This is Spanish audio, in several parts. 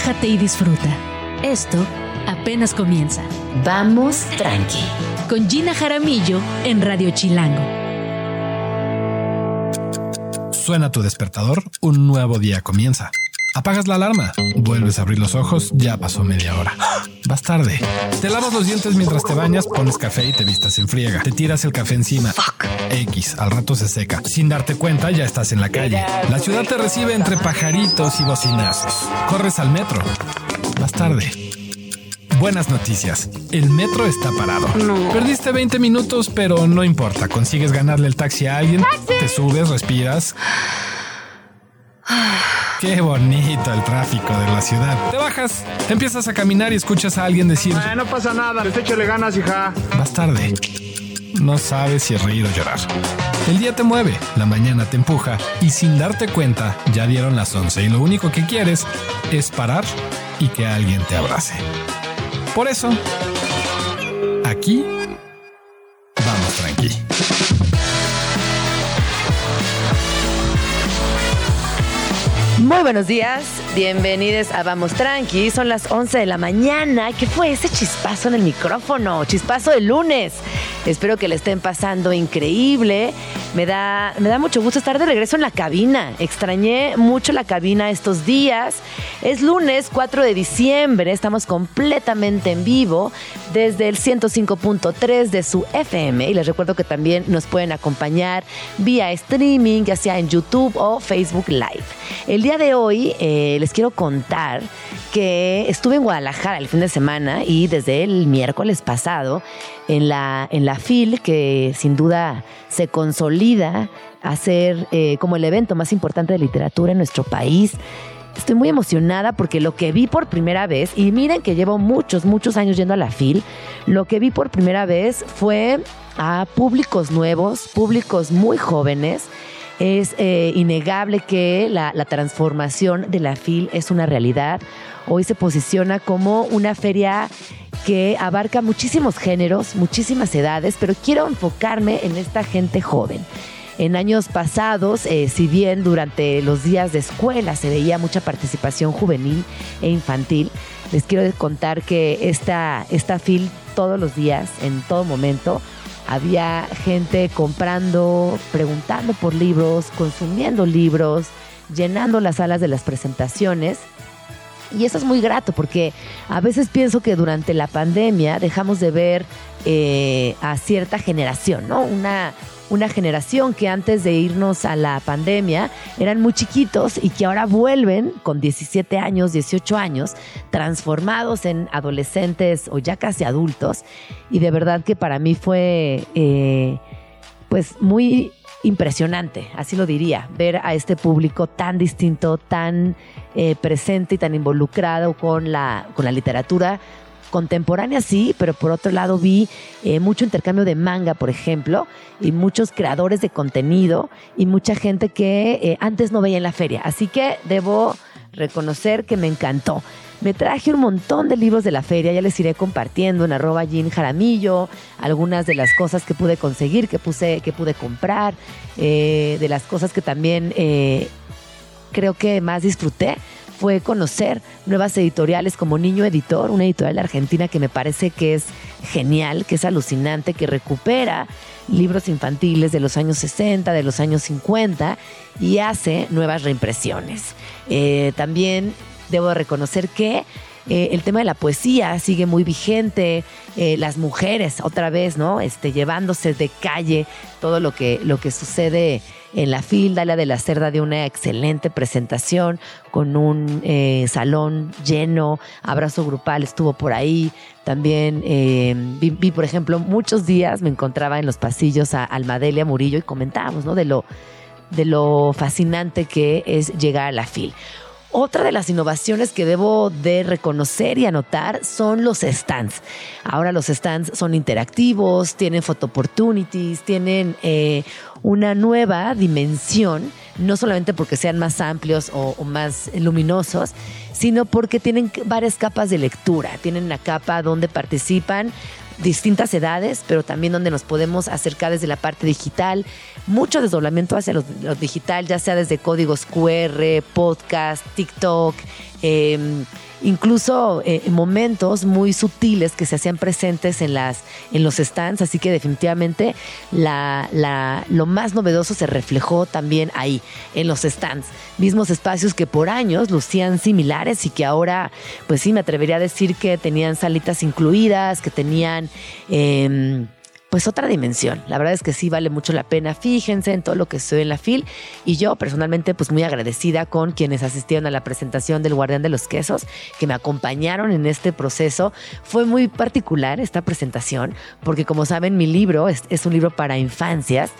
relájate y disfruta. Esto apenas comienza. Vamos tranqui. Con Gina Jaramillo en Radio Chilango. Suena tu despertador, un nuevo día comienza. Apagas la alarma, vuelves a abrir los ojos, ya pasó media hora. Vas tarde. Te lavas los dientes mientras te bañas, pones café y te vistas en friega. Te tiras el café encima. X, al rato se seca. Sin darte cuenta, ya estás en la calle. La ciudad te recibe entre pajaritos y bocinazos. Corres al metro. Vas tarde. Buenas noticias. El metro está parado. Perdiste 20 minutos, pero no importa. Consigues ganarle el taxi a alguien. Te subes, respiras. Qué bonito el tráfico de la ciudad. Te bajas, empiezas a caminar y escuchas a alguien decir: Ah, no pasa nada, les échale ganas, hija. Vas tarde. No sabes si reír o llorar. El día te mueve, la mañana te empuja y sin darte cuenta ya dieron las 11 y lo único que quieres es parar y que alguien te abrace. Por eso, aquí vamos tranqui. Muy buenos días, bienvenidos a Vamos Tranqui. Son las 11 de la mañana. ¿Qué fue ese chispazo en el micrófono? Chispazo de lunes. Espero que le estén pasando increíble. Me da, me da mucho gusto estar de regreso en la cabina. Extrañé mucho la cabina estos días. Es lunes 4 de diciembre. Estamos completamente en vivo desde el 105.3 de su FM. Y les recuerdo que también nos pueden acompañar vía streaming, ya sea en YouTube o Facebook Live. El día de hoy eh, les quiero contar que estuve en Guadalajara el fin de semana y desde el miércoles pasado en la, en la FIL, que sin duda se consolida a ser eh, como el evento más importante de literatura en nuestro país. Estoy muy emocionada porque lo que vi por primera vez, y miren que llevo muchos, muchos años yendo a la FIL, lo que vi por primera vez fue a públicos nuevos, públicos muy jóvenes, es eh, innegable que la, la, transformación de la FIL es una realidad. Hoy se posiciona como una feria que abarca muchísimos géneros, muchísimas edades, pero quiero enfocarme en esta gente joven. En años pasados, eh, si bien durante los días de escuela se veía mucha participación juvenil e infantil, les quiero contar que esta, esta FIL todos los días, en todo momento, había gente comprando, preguntando por libros, consumiendo libros, llenando las salas de las presentaciones. Y eso es muy grato porque a veces pienso que durante la pandemia dejamos de ver eh, a cierta generación, ¿no? Una, una generación que antes de irnos a la pandemia eran muy chiquitos y que ahora vuelven con 17 años, 18 años, transformados en adolescentes o ya casi adultos. Y de verdad que para mí fue eh, pues muy impresionante, así lo diría, ver a este público tan distinto, tan eh, presente y tan involucrado con la, con la literatura contemporánea sí, pero por otro lado vi eh, mucho intercambio de manga, por ejemplo, y muchos creadores de contenido y mucha gente que eh, antes no veía en la feria. Así que debo reconocer que me encantó. Me traje un montón de libros de la feria, ya les iré compartiendo en arroba Jean Jaramillo, algunas de las cosas que pude conseguir, que, puse, que pude comprar, eh, de las cosas que también creo que más disfruté fue conocer nuevas editoriales como Niño Editor, una editorial argentina que me parece que es genial, que es alucinante, que recupera libros infantiles de los años 60, de los años 50 y hace nuevas reimpresiones. Eh, también debo reconocer que eh, el tema de la poesía sigue muy vigente, eh, las mujeres otra vez, ¿no? Este, llevándose de calle todo lo que, lo que sucede en la fila, la de la Cerda de una excelente presentación con un eh, salón lleno, abrazo grupal estuvo por ahí. También vi, por ejemplo, muchos días me encontraba en los pasillos a Almadelia Murillo y comentábamos ¿no? de, lo, de lo fascinante que es llegar a la FIL. Otra de las innovaciones que debo de reconocer y anotar son los stands. Ahora los stands son interactivos, tienen photo opportunities, tienen eh, una nueva dimensión, no solamente porque sean más amplios o, o, más luminosos, sino porque tienen varias capas de lectura. Tienen una capa donde participan distintas edades, pero también donde nos podemos acercar desde la parte digital. Mucho desdoblamiento hacia lo, digital, ya sea desde códigos QR, podcast, TikTok. Eh, incluso eh, momentos muy sutiles que se hacían presentes en, las, en los stands, así que definitivamente la, la, lo más novedoso se reflejó también ahí, en los stands, mismos espacios que por años lucían similares y que ahora, pues sí, me atrevería a decir que tenían salitas incluidas, que tenían... Eh, pues otra dimensión. La verdad es que sí vale mucho la pena. Fíjense en todo lo que ve en la FIL y yo personalmente pues muy agradecida con quienes asistieron a la presentación del Guardián de los Quesos, que me acompañaron en este proceso. Fue muy particular esta presentación porque como saben mi libro es un libro para infancias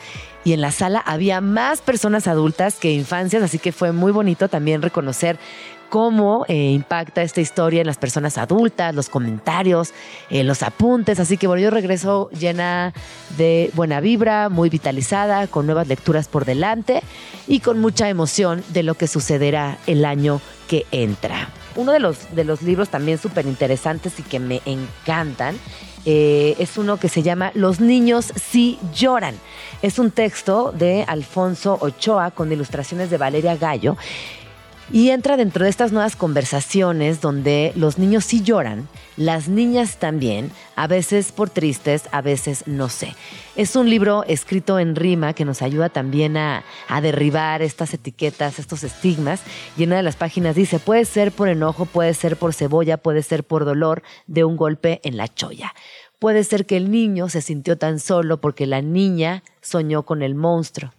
y en la sala había más personas adultas que infancias, así que fue muy bonito también reconocer cómo eh, impacta esta historia en las personas adultas, los comentarios, eh, los apuntes. Así que bueno, yo regreso llena de buena vibra, muy vitalizada, con nuevas lecturas por delante y con mucha emoción de lo que sucederá el año que entra. Uno de los, de los libros también súper interesantes y que me encantan eh, es uno que se llama Los niños sí lloran. Es un texto de Alfonso Ochoa con ilustraciones de Valeria Gallo y entra dentro de estas nuevas conversaciones donde los niños sí lloran, las niñas también, a veces por tristes, a veces no sé. Es un libro escrito en rima que nos ayuda también a, derribar estas etiquetas, estos estigmas. Y en una de las páginas dice, puede ser por enojo, puede ser por cebolla, puede ser por dolor de un golpe en la cholla. Puede ser que el niño se sintió tan solo porque la niña soñó con el monstruo.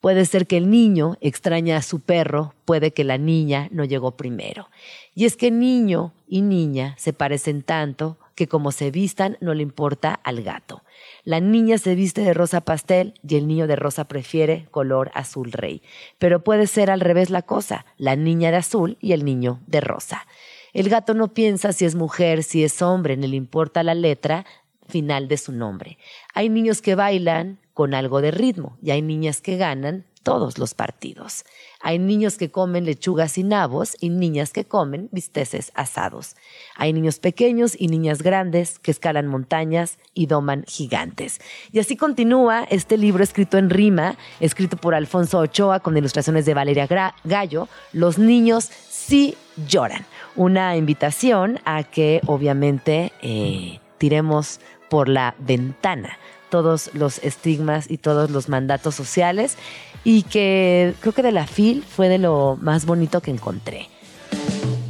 Puede ser que el niño extraña a su perro, puede que la niña no llegó primero. Y es que niño y niña se parecen tanto que como se vistan no le importa al gato. La niña se viste de rosa pastel y el niño de rosa prefiere color azul rey. Pero puede ser al revés la cosa, la niña de azul y el niño de rosa. El gato no piensa si es mujer, si es hombre, ni le importa la letra final de su nombre. Hay niños que bailan, con algo de ritmo y hay niñas que ganan todos los partidos. Hay niños que comen lechugas y nabos y niñas que comen bisteces asados. Hay niños pequeños y niñas grandes que escalan montañas y doman gigantes. Y así continúa este libro escrito en rima, escrito por Alfonso Ochoa con ilustraciones de Valeria Gallo, Los niños sí lloran. Una invitación a que obviamente eh, tiremos por la ventana todos los estigmas y todos los mandatos sociales y que creo que de la FIL fue de lo más bonito que encontré.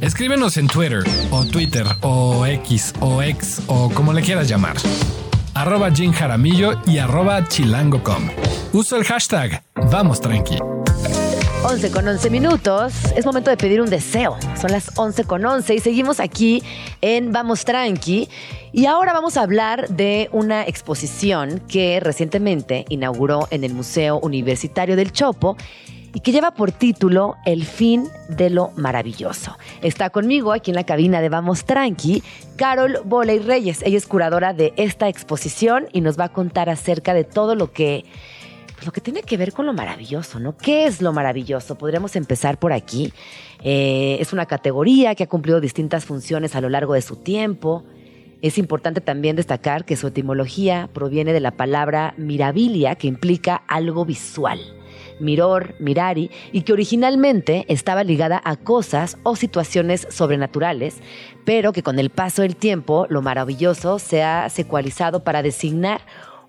Escríbenos en Twitter o Twitter o X o X o como le quieras llamar. Arroba Jim Jaramillo y arroba chilango.com. Uso el hashtag Vamos Tranqui. 11 con 11 minutos. Es momento de pedir un deseo. Son las 11 con 11 y seguimos aquí en Vamos Tranqui. Y ahora vamos a hablar de una exposición que recientemente inauguró en el Museo Universitario del Chopo y que lleva por título El fin de lo maravilloso. Está conmigo aquí en la cabina de Vamos Tranqui, Carol Boley Reyes. Ella es curadora de esta exposición y nos va a contar acerca de todo lo que lo que tiene que ver con lo maravilloso, ¿no? ¿Qué es lo maravilloso? Podríamos empezar por aquí. Eh, es una categoría que ha cumplido distintas funciones a lo largo de su tiempo. Es importante también destacar que su etimología proviene de la palabra mirabilia, que implica algo visual. Miror, mirari, y que originalmente estaba ligada a cosas o situaciones sobrenaturales, pero que con el paso del tiempo lo maravilloso se ha secualizado para designar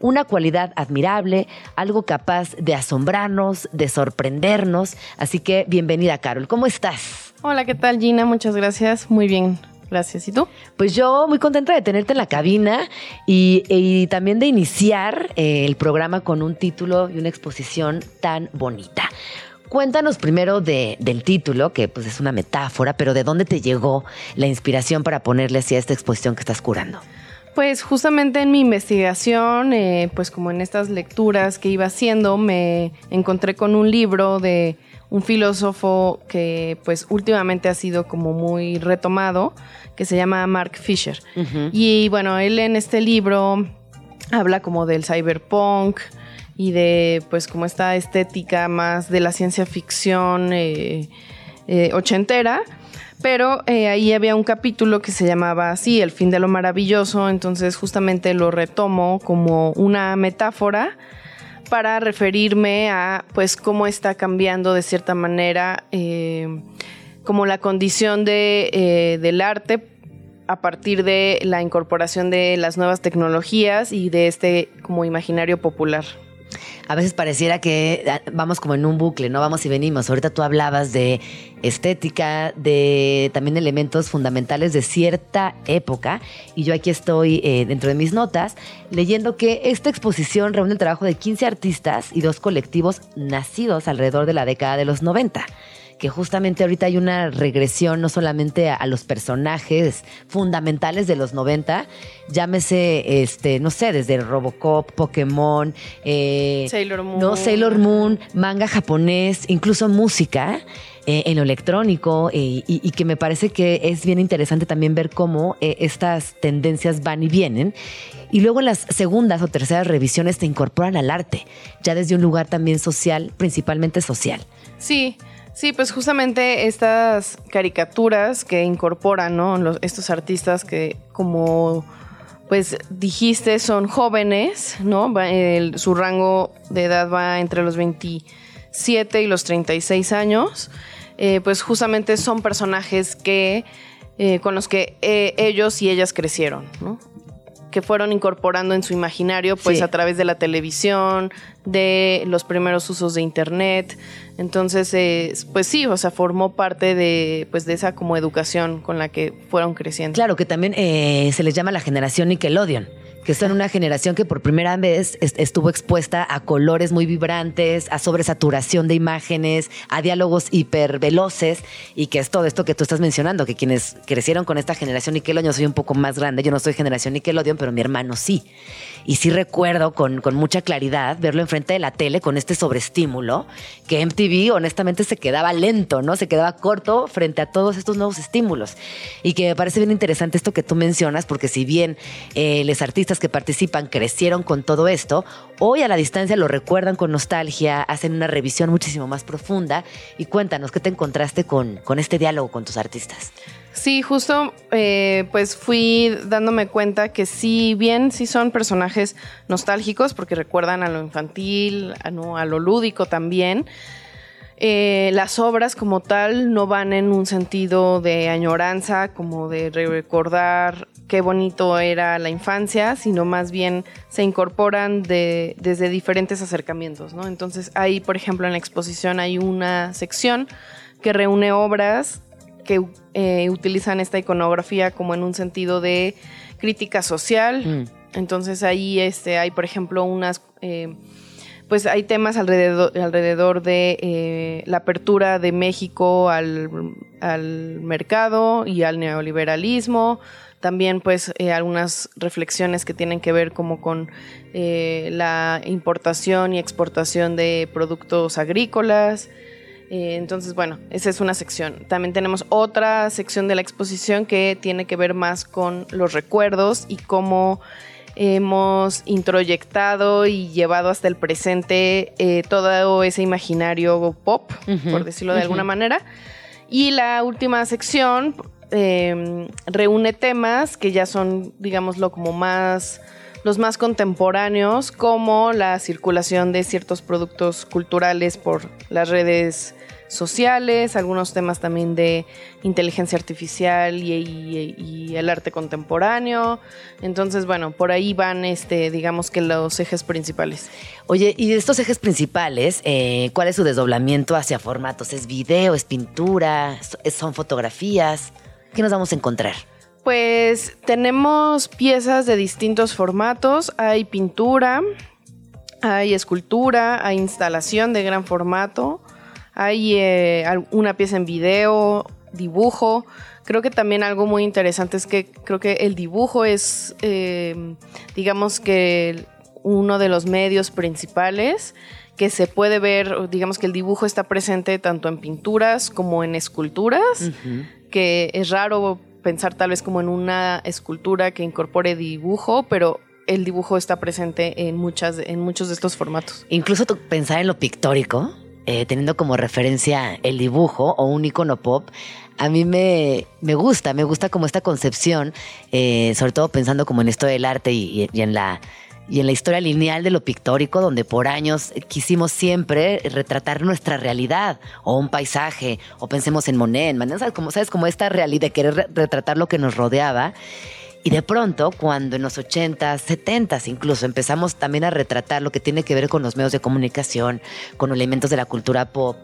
una cualidad admirable, algo capaz de asombrarnos, de sorprendernos. Así que bienvenida, Carol. ¿Cómo estás? Hola, ¿qué tal, Gina? Muchas gracias. Muy bien. Gracias. ¿Y tú? Pues yo muy contenta de tenerte en la cabina y, también de iniciar eh, el programa con un título y una exposición tan bonita. Cuéntanos primero del título, que pues es una metáfora, pero ¿de dónde te llegó la inspiración para ponerle así a esta exposición que estás curando? Pues justamente en mi investigación, eh, pues como en estas lecturas que iba haciendo, me encontré con un libro de un filósofo que pues últimamente ha sido como muy retomado, que se llama Mark Fisher. Y bueno, él en este libro habla como del cyberpunk y de pues como esta estética más de la ciencia ficción eh, eh, ochentera pero eh, ahí había un capítulo que se llamaba así, El fin de lo maravilloso, entonces justamente lo retomo como una metáfora para referirme a pues cómo está cambiando de cierta manera eh, como la condición de, eh, del arte a partir de la incorporación de las nuevas tecnologías y de este como imaginario popular. A veces pareciera que ah, vamos como en un bucle, ¿no? Vamos y venimos. Ahorita tú hablabas de estética, de también elementos fundamentales de cierta época. Y yo aquí estoy eh, dentro de mis notas leyendo que esta exposición reúne el trabajo de 15 artistas y dos colectivos nacidos alrededor de la década de los 90 que justamente ahorita hay una regresión no solamente a, los personajes fundamentales de los 90, llámese, este, no sé, desde Robocop, Pokémon, eh, Sailor Moon. No, Sailor Moon, manga japonés, incluso música. Eh, en lo electrónico eh, y, que me parece que es bien interesante también ver cómo estas tendencias van y vienen. Y luego en las segundas o terceras revisiones te incorporan al arte, ya desde un lugar también social, principalmente social. Sí, Sí, pues justamente estas caricaturas que incorporan, ¿no? estos artistas que como pues dijiste son jóvenes, ¿no? su rango de edad va entre los 27 y los 36 años. Eh, pues justamente son personajes que eh, con los que eh, ellos y ellas crecieron, ¿no? Que fueron incorporando en su imaginario, pues a través de la televisión, de los primeros usos de internet. Entonces, pues sí, o sea, formó parte de, pues de esa como educación con la que fueron creciendo. Claro, que también eh, se les llama la generación Nickelodeon que son una generación que por primera vez estuvo expuesta a colores muy vibrantes, a sobresaturación de imágenes, a diálogos hiperveloces y que es todo esto que tú estás mencionando, que quienes crecieron con esta generación Nickelodeon, yo soy un poco más grande, yo no soy generación Nickelodeon, pero mi hermano sí. Y sí recuerdo con, con mucha claridad verlo enfrente de la tele con este sobreestímulo, que MTV honestamente se quedaba lento, ¿no? Se quedaba corto frente a todos estos nuevos estímulos. Y que me parece bien interesante esto que tú mencionas, porque si bien eh, los artistas que participan crecieron con todo esto, hoy a la distancia lo recuerdan con nostalgia, hacen una revisión muchísimo más profunda. Y cuéntanos, ¿qué te encontraste con, con este diálogo con tus artistas? Sí, justo eh, pues fui dándome cuenta que si bien sí son personajes nostálgicos, porque recuerdan a lo infantil, a, a lo lúdico también, eh, las obras como tal no van en un sentido de añoranza, como de recordar qué bonito era la infancia, sino más bien se incorporan de, desde diferentes acercamientos. ¿no? Entonces, ahí, por ejemplo, en la exposición hay una sección que reúne obras que eh, utilizan esta iconografía como en un sentido de crítica social. Mm. Entonces ahí este, hay, por ejemplo, unas... Eh, pues hay temas alrededor, alrededor de eh, la apertura de México al, mercado y al neoliberalismo. También pues algunas reflexiones que tienen que ver como con la importación y exportación de productos agrícolas. Eh, entonces, bueno, esa es una sección. También tenemos otra sección de la exposición que tiene que ver más con los recuerdos y cómo hemos introyectado y llevado hasta el presente eh, todo ese imaginario pop, por decirlo de alguna manera. Y la última sección em, reúne temas que ya son, digámoslo, como más los más contemporáneos, como la circulación de ciertos productos culturales por las redes sociales, algunos temas también de inteligencia artificial y, el arte contemporáneo. Entonces, bueno, por ahí van, este, digamos que los ejes principales. Oye, y de estos ejes principales, eh, ¿cuál es su desdoblamiento hacia formatos? ¿Es video, es pintura, son fotografías? ¿Qué nos vamos a encontrar? Pues tenemos piezas de distintos formatos. Hay pintura, hay escultura, hay instalación de gran formato, hay eh, una pieza en video, dibujo. Creo que también algo muy interesante es que creo que el dibujo es, eh, digamos que uno de los medios principales que se puede ver, digamos que el dibujo está presente tanto en pinturas como en esculturas, que es raro pensar tal vez como en una escultura que incorpore dibujo, pero el dibujo está presente en, muchas, en muchos de estos formatos. Incluso pensar en lo pictórico, eh, teniendo como referencia el dibujo o un icono pop, a mí me, me gusta, me gusta como esta concepción, eh, sobre todo pensando como en esto del arte y, en la y en la historia lineal de lo pictórico, donde por años quisimos siempre retratar nuestra realidad, o un paisaje, o pensemos en Monet, en ¿sabes? Como, ¿sabes? Como esta realidad de querer retratar lo que nos rodeaba. Y de pronto, cuando en los 80s, 70s incluso empezamos también a retratar lo que tiene que ver con los medios de comunicación, con elementos de la cultura pop,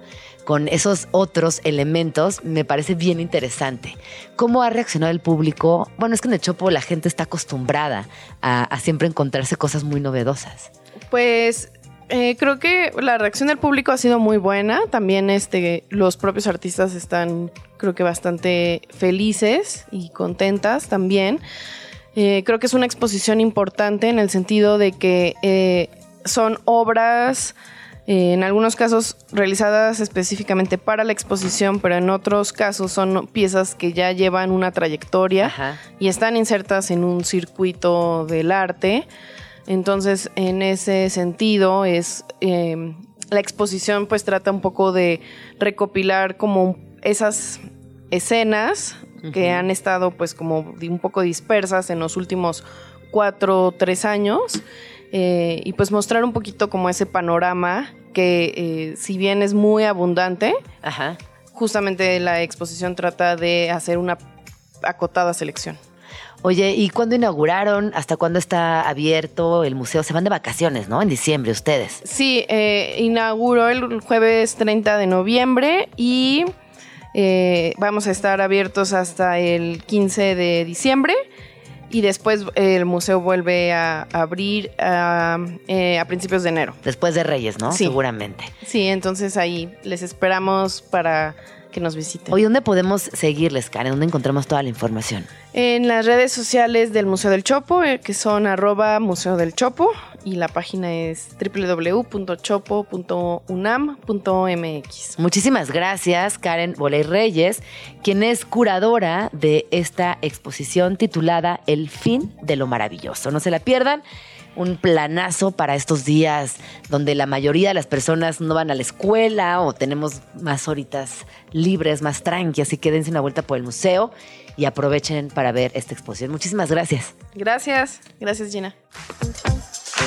con esos otros elementos, me parece bien interesante. ¿Cómo ha reaccionado el público? Bueno, es que en el Chopo la gente está acostumbrada a, siempre encontrarse cosas muy novedosas. Pues eh, creo que la reacción del público ha sido muy buena. También este, los propios artistas están, creo que bastante felices y contentas también. Eh, creo que es una exposición importante en el sentido de que eh, son obras eh, en algunos casos realizadas específicamente para la exposición, pero en otros casos son piezas que ya llevan una trayectoria y están insertas en un circuito del arte. Entonces, en ese sentido, es em, la exposición pues trata un poco de recopilar como esas escenas que han estado pues como un poco dispersas en los últimos cuatro o tres años eh, y pues mostrar un poquito como ese panorama que eh, si bien es muy abundante, justamente la exposición trata de hacer una acotada selección. Oye, ¿y cuándo inauguraron? ¿Hasta cuándo está abierto el museo? Se van de vacaciones, ¿no? En diciembre ustedes. Sí, eh, inauguró el jueves 30 de noviembre y vamos a estar abiertos hasta el 15 de diciembre y después el museo vuelve a abrir eh, a principios de enero. Después de Reyes, ¿no? Sí. Seguramente. Sí, entonces ahí les esperamos para que nos visiten. Oye, ¿dónde podemos seguirles, Karen? ¿Dónde encontramos toda la información? En las redes sociales del Museo del Chopo, eh, que son arroba Museo del Chopo, y la página es www.chopo.unam.mx. Muchísimas gracias, Karen Boley Reyes, quien es curadora de esta exposición titulada El fin de lo maravilloso. No se la pierdan un planazo para estos días donde la mayoría de las personas no van a la escuela o tenemos más horitas libres, más tranqui, así que dense una vuelta por el museo y aprovechen para ver esta exposición. Muchísimas gracias. Gracias, gracias Gina.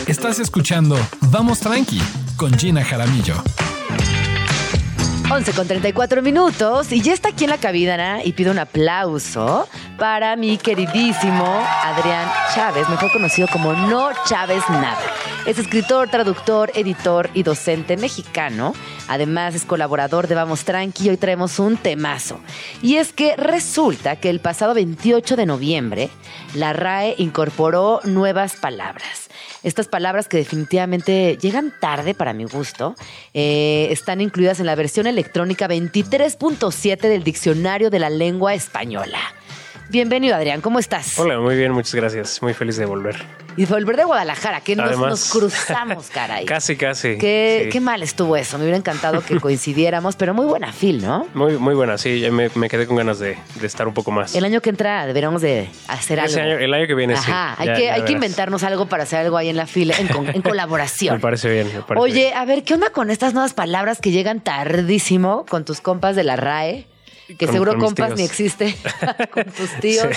Estás escuchando Vamos Tranqui con Gina Jaramillo. 11 con 34 minutos y ya está aquí en la cabina y pido un aplauso para mi queridísimo Adrián Chávez, mejor conocido como No Chávez Nada. Es escritor, traductor, editor y docente mexicano. Además es colaborador de Vamos Tranqui y hoy traemos un temazo. Y es que resulta que el pasado 28 de noviembre la RAE incorporó nuevas palabras estas palabras que definitivamente llegan tarde para mi gusto, eh, están incluidas en la versión electrónica 23.7 del Diccionario de la Lengua Española. Bienvenido, Adrián, ¿cómo estás? Hola, muy bien, muchas gracias. Muy feliz de volver. Y volver de Guadalajara, que nos, nos cruzamos, caray. casi, casi. Qué, qué, mal estuvo eso. Me hubiera encantado que coincidiéramos, pero muy buena fil, ¿no? Muy, muy buena, sí. Me, me quedé con ganas de, de, estar un poco más. El año que entra deberíamos de hacer algo. el año que viene, sí. Hay, que, hay que inventarnos algo para hacer algo ahí en la fila, en, en colaboración. me parece bien. Me parece Oye, bien. a ver, ¿qué onda con estas nuevas palabras que llegan tardísimo con tus compas de la RAE? Que Con- seguro con compas ni existe, con tus tíos,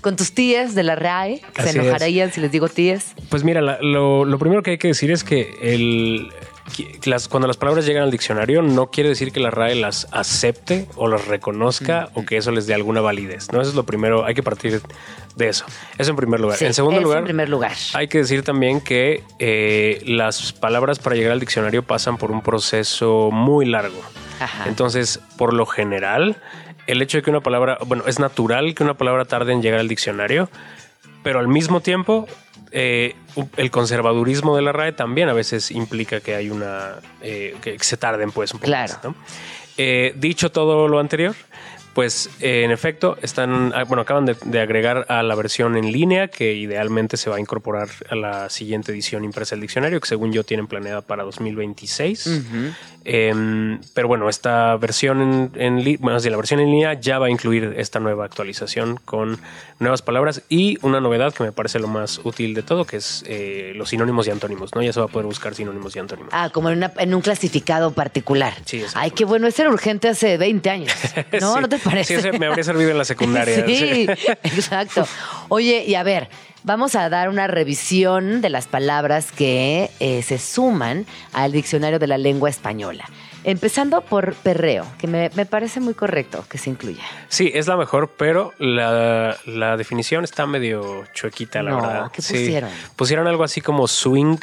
con tus tías de la RAE, que se es. enojarían si les digo tías. Pues mira, la- lo, lo primero que hay que decir es que el, las, cuando las palabras llegan al diccionario no quiere decir que la RAE las acepte o las reconozca o que eso les dé alguna validez. ¿no? Eso es lo primero, hay que partir de eso. Eso en primer lugar. Sí, en segundo lugar, en primer lugar. hay que decir también que eh, las palabras para llegar al diccionario pasan por un proceso muy largo. Ajá. Entonces, por lo general, el hecho de que una palabra, bueno, es natural que una palabra tarde en llegar al diccionario, pero al mismo tiempo, eh, el conservadurismo de la RAE también a veces implica que hay una, eh, que se tarden pues un poco Claro. más, ¿no? Eh, dicho todo lo anterior, pues eh, en efecto están, ah, bueno, acaban de, de agregar a la versión en línea que idealmente se va a incorporar a la siguiente edición impresa del diccionario, que según yo tienen planeada para 2026. Em, pero bueno, esta versión en, en bueno, sí, la versión en línea ya va a incluir esta nueva actualización con nuevas palabras y una novedad que me parece lo más útil de todo, que es eh, los sinónimos y antónimos, ¿no? Ya se va a poder buscar sinónimos y antónimos. Ah, como en, una- en un clasificado particular. Sí. Ay, qué bueno, ese era urgente hace 20 años. ¿No? Sí. ¿No te parece? Sí, ese me habría servido en la secundaria. Sí, exacto. Oye, y a ver, vamos a dar una revisión de las palabras que eh, se suman al diccionario de la lengua española. Empezando por perreo, que me, me parece muy correcto que se incluya. Sí, es la mejor, pero la, la definición está medio chuequita, la No, verdad. ¿qué Sí. pusieron? Pusieron algo así como swing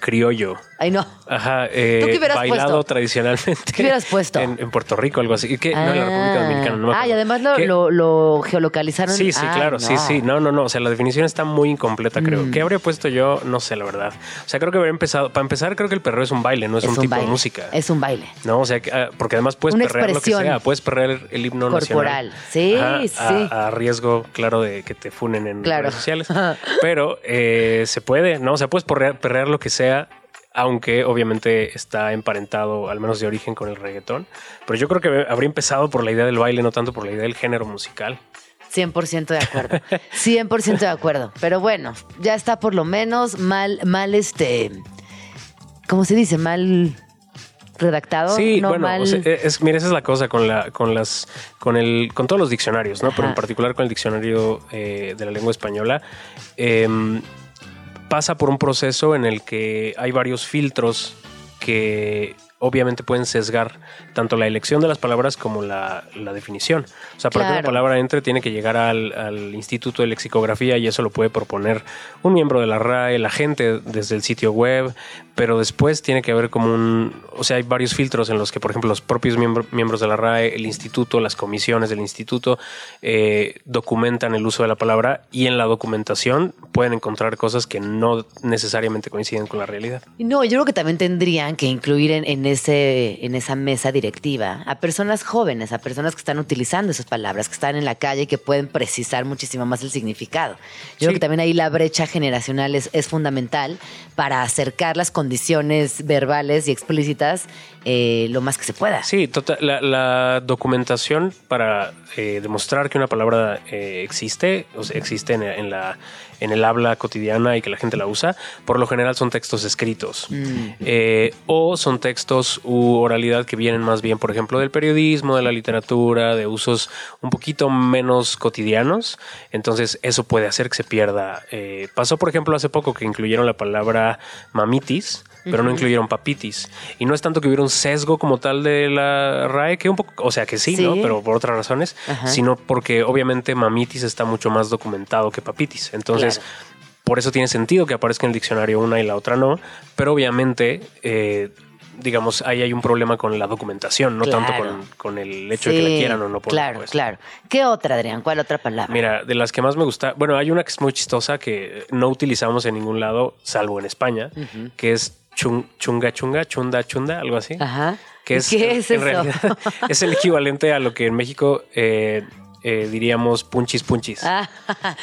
criollo. Ay, no. Ajá, eh, ¿Tú qué hubieras bailado puesto? tradicionalmente. ¿Qué hubieras puesto? En, en Puerto Rico, algo así. Que, no, en la República Ah. Dominicana. No me ah, y además lo, lo, lo geolocalizaron. Sí, sí, Ay, claro, sí, no. sí. No, no, no. O sea, la definición está muy incompleta, creo. Mm. ¿Qué habría puesto yo? No sé, la verdad. O sea, creo que habría empezado. Para empezar, creo que el perreo es un baile, no es, un, tipo baile. de música. Es un baile. No, o sea, ah, porque además puedes Una perrear lo que expresión sea. Puedes perrear el himno Corporal. nacional. Sí, Ajá, sí. A, a riesgo, claro, de que te funen en Claro. redes sociales. Pero eh, se puede, ¿no? O sea, puedes perrear, perrear lo que sea, aunque obviamente está emparentado, al menos de origen, con el reggaetón. Pero yo creo que habría empezado por la idea del baile, no tanto por la idea del género musical. 100% de acuerdo. 100% de acuerdo. Pero bueno, ya está por lo menos mal, mal este. ¿Cómo se dice? Mal redactado. Sí, no bueno, mal. o sea, es, mira, esa es la cosa con la, con las, con el, con todos los diccionarios, ¿no? Pero en particular con el diccionario eh, de la lengua española, em, pasa por un proceso en el que hay varios filtros que obviamente pueden sesgar tanto la elección de las palabras como la, la definición. O sea, para que una Claro. palabra entre tiene que llegar al, al Instituto de Lexicografía y eso lo puede proponer un miembro de la RAE, la gente desde el sitio web, pero después tiene que haber como un... O sea, hay varios filtros en los que, por ejemplo, los propios miembro- miembros de la RAE, el instituto, las comisiones del instituto eh, documentan el uso de la palabra y en la documentación pueden encontrar cosas que no necesariamente coinciden con la realidad. No, yo creo que también tendrían que incluir en, en ese, en esa mesa directiva a personas jóvenes, a personas que están utilizando esas palabras, que están en la calle y que pueden precisar muchísimo más el significado. Yo creo que también ahí la brecha generacional es, es fundamental para acercar las condiciones verbales y explícitas eh, lo más que se pueda. Sí, tota- la, la documentación para eh, demostrar que una palabra eh, existe, o sea, existe en, en la, en el habla cotidiana y que la gente la usa, por lo general son textos escritos. Eh, o son textos u oralidad que vienen más bien, por ejemplo, del periodismo, de la literatura, de usos un poquito menos cotidianos. Entonces, eso puede hacer que se pierda. Eh, pasó, por ejemplo, hace poco que incluyeron la palabra mamitis, pero no incluyeron papitis. Y no es tanto que hubiera un sesgo como tal de la RAE, que un poco, o sea que sí, Sí. ¿no? Pero por otras razones, Ajá. sino porque obviamente mamitis está mucho más documentado que papitis. Entonces, Claro. por eso tiene sentido que aparezca en el diccionario una y la otra no, pero obviamente, eh, digamos, ahí hay un problema con la documentación, no tanto con, con el hecho de que la quieran o no. Por Claro, claro. ¿Qué otra, Adrián? ¿Cuál otra palabra? Mira, de las que más me gusta, bueno, hay una que es muy chistosa que no utilizamos en ningún lado, salvo en España, que es chung- chunga chunga, chunda chunda, algo así. Ajá. Que es, ¿Qué es en eso? realidad es el equivalente a lo que en México eh, eh, diríamos punchis punchis. Ah,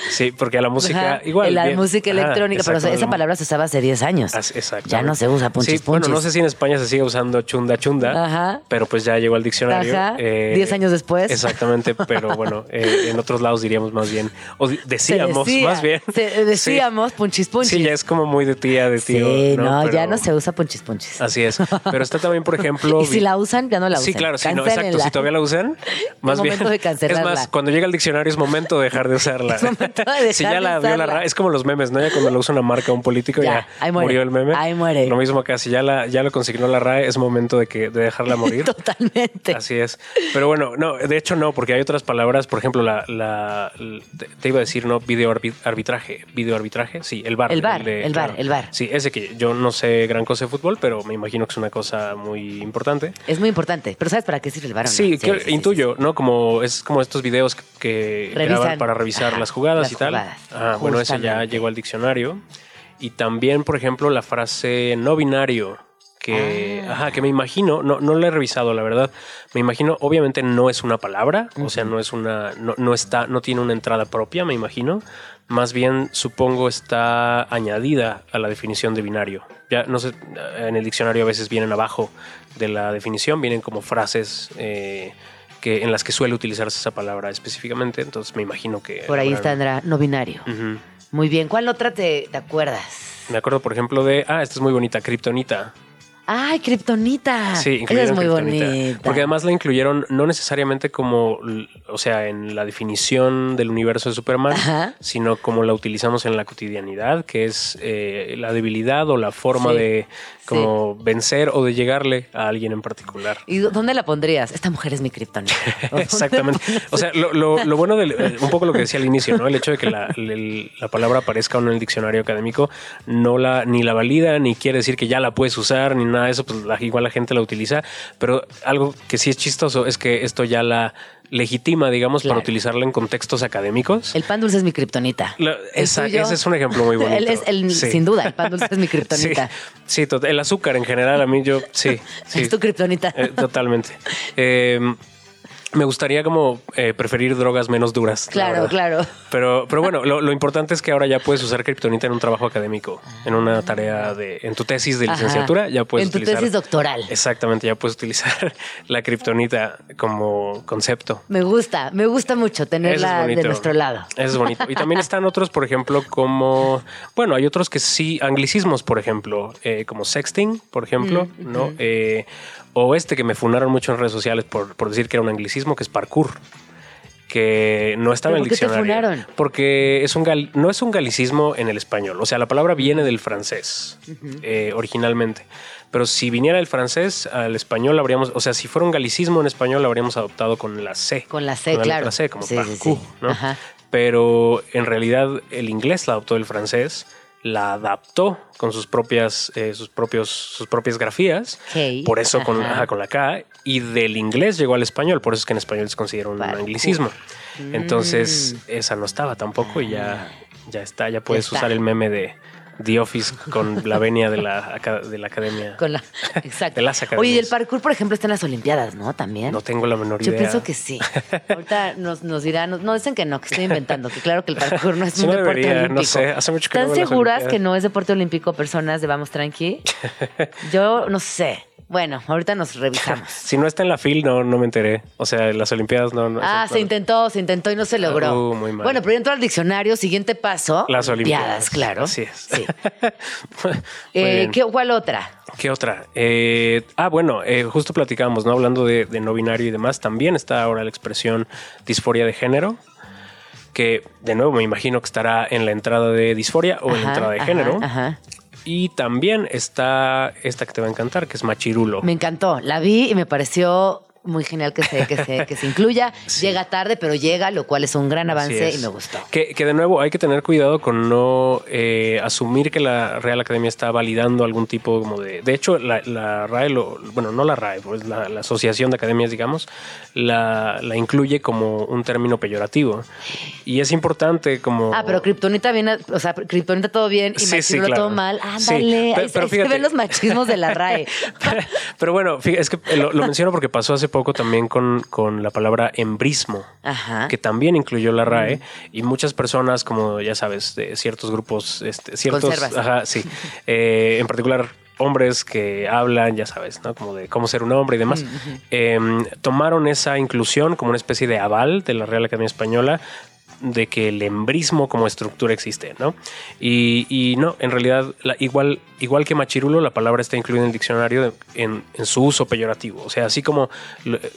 Sí, porque a la música ajá, igual. La bien. música Ajá, electrónica, pero exacto, esa la- palabra se usaba hace 10 años. Exacto. Ya no se usa punchis Sí, Bueno, no punchis. sé si en España se sigue usando chunda chunda, Ajá. pero pues ya llegó al diccionario. Ajá, eh, 10 años después. Exactamente, pero bueno, eh, en otros lados diríamos más bien, o decíamos decía, más bien. decíamos punchis punchis. Sí, sí, ya es como muy de tía, de tío. Sí, no, ya Pero- no se usa punchis punchis. Así es. Pero está también, por ejemplo. Y si la usan, ya no la usan. Sí, claro, sí, no, exacto. Si todavía la usan, más bien. momento de cancelarla. Es más, cuando llega el diccionario es momento de dejar de usarla. Es momento de dejar si ya de la vio la usarla. RAE, es como los memes, ¿no? Ya cuando lo usa una marca un político, Ya, murió el meme. Ahí muere. Lo mismo acá, si ya, la, ya lo consignó la RAE, es momento de, que, de dejarla morir. Totalmente. Así es. Pero bueno, no, de hecho no, porque hay otras palabras, por ejemplo, la, la- te- iba a decir, ¿no? Video arbi- arbitraje. Video arbitraje, sí, el bar. El VAR, el VAR, el VAR. Sí, ese que yo no sé gran cosa de fútbol, pero me imagino que es una cosa muy importante. Es muy importante. Pero ¿sabes para qué sirve el varón? Sí, que intuyo, ¿no? Como es como estos videos que Revisan. graban para revisar Ajá, las jugadas las y tal. jugadas, Ah, bueno, ese ya llegó al diccionario. Y también, por ejemplo, la frase no binario, que, Ah. ajá, que me imagino, no, no la he revisado, la verdad. Me imagino, obviamente no es una palabra, o sea, no es una, no, no está, no tiene una entrada propia, me imagino. Más bien, supongo, está añadida a la definición de binario. Ya, no sé, en el diccionario a veces vienen abajo de la definición, vienen como frases eh, que, en las que suele utilizarse esa palabra específicamente, entonces me imagino que... Por ahí está no binario. Muy bien. ¿Cuál otra te, te acuerdas? Me acuerdo, por ejemplo, de. Ah, esta es muy bonita, Kryptonita. Ay, Kryptonita. Sí, Esa incluyeron es muy bonita. Porque además la incluyeron no necesariamente como, o sea, en la definición del universo de Superman, Ajá. sino como la utilizamos en la cotidianidad, que es eh, la debilidad o la forma Sí. de como vencer o de llegarle a alguien en particular. ¿Y dónde la pondrías? Esta mujer es mi Kryptonita. Exactamente. O sea, lo, lo- lo bueno del, eh, un poco lo que decía al inicio, ¿no? El hecho de que la, el- la palabra aparezca o no en el diccionario académico no la ni la valida, ni quiere decir que ya la puedes usar, ni nada de eso, pues la- igual la gente la utiliza. Pero algo que sí es chistoso es que esto ya la legitima, digamos, Claro. para utilizarla en contextos académicos. El pan dulce es mi Kryptonita. Lo- ¿El esa- tuyo? ese es un ejemplo muy bonito. Él es el, Sí. sin duda, el pan dulce es mi Sí, Kryptonita. sí, el azúcar en general, a mí yo, sí. sí. Es tu Kryptonita. Eh, totalmente. Eh, me gustaría como eh, preferir drogas menos duras. la Claro, claro. Pero, pero bueno, lo, lo importante es que ahora ya puedes usar kriptonita en un trabajo académico, en una tarea de, en tu tesis de Ajá. licenciatura, ya puedes En tu utilizar. tesis doctoral. Exactamente, ya puedes utilizar la kriptonita como concepto. Me gusta, me gusta mucho tenerla de nuestro lado. Eso es bonito. Y también están otros, por ejemplo, como, bueno, hay otros que sí, anglicismos, por ejemplo, eh, como sexting, por ejemplo, Mm, ¿no? Eh, o este que me funaron mucho en redes sociales por, por decir que era un anglicismo, que es parkour. Que no estaba ¿Pero en el por qué te diccionario. Porque es un gal- no es un galicismo en el español. O sea, la palabra viene del francés eh, originalmente. Pero si viniera del francés al español, habríamos, o sea, si fuera un galicismo en español, lo habríamos adoptado con la C. Con la C, Con la claro. C, como Sí, parkour, sí. ¿no? Ajá. Pero en realidad el inglés la adoptó del francés, la adaptó con sus propias, eh, sus propios, sus propias grafías. Por eso con, ajá. ajá, con la K. Y del inglés llegó al español. Por eso es que en español se considera un Parkour. anglicismo. Entonces, esa no estaba tampoco y ya, ya está. Ya puedes está. usar el meme de The Office con la venia de la, de la academia. Con la, exacto. De las academias. Oye, y el parkour, por ejemplo, está en las Olimpiadas, ¿no? También. No tengo la menor Yo idea. pienso que sí. Ahorita nos, nos dirán, no, dicen que no, que estoy inventando, que claro que el parkour no es Sí, un no deporte debería, olímpico. no sé, hace mucho que no ¿Están las seguras que no es deporte olímpico, personas de Vamos Tranqui? Yo no sé. Bueno, ahorita nos revisamos. Si no está en la FIL, no, no me enteré. O sea, en las Olimpiadas no. no Ah, se intentó, se intentó y no se logró. Uh, muy mal. Bueno, pero entró al diccionario, siguiente paso. Las Olimpiadas. claro. Así es. Sí. Eh. ¿qué, ¿Cuál otra? ¿Qué otra? Eh, ah, bueno, eh, justo platicábamos, ¿no? Hablando de, de no binario y demás, también está ahora la expresión disforia de género, que de nuevo me imagino que estará en la entrada de disforia o en la entrada de ajá, género. Ajá. Y también está esta que te va a encantar, que es machirulo. Me encantó. La vi y me pareció muy genial que se, que se, que se incluya. Llega tarde, pero llega, lo cual es un gran avance y me gustó. Que, que de nuevo hay que tener cuidado con no eh, asumir que la Real Academia está validando algún tipo como de... De hecho, la, la RAE, lo- bueno, no la RAE, pues la, la Asociación de Academias, digamos, la, la incluye como un término peyorativo. Y es importante como... Ah, pero Kryptonita viene, o sea, Kryptonita todo bien y Sí, claro. todo mal. Ándale, pero- ahí, pero ahí se ven los machismos de la RAE. Pero bueno, fíjate, es que lo, lo menciono porque pasó hace poco también con, con la palabra embrismo. Ajá. que también incluyó la RAE y muchas personas, como ya sabes, de ciertos grupos, este, ciertos, ajá, sí, Eh, en particular hombres que hablan, ya sabes, ¿no? Como de cómo ser un hombre y demás, em, tomaron esa inclusión como una especie de aval de la Real Academia Española de que el embrismo como estructura existe, ¿no? Y, y no, en realidad, la- igual, igual que machirulo, la palabra está incluida en el diccionario de- en, en su uso peyorativo. O sea, así como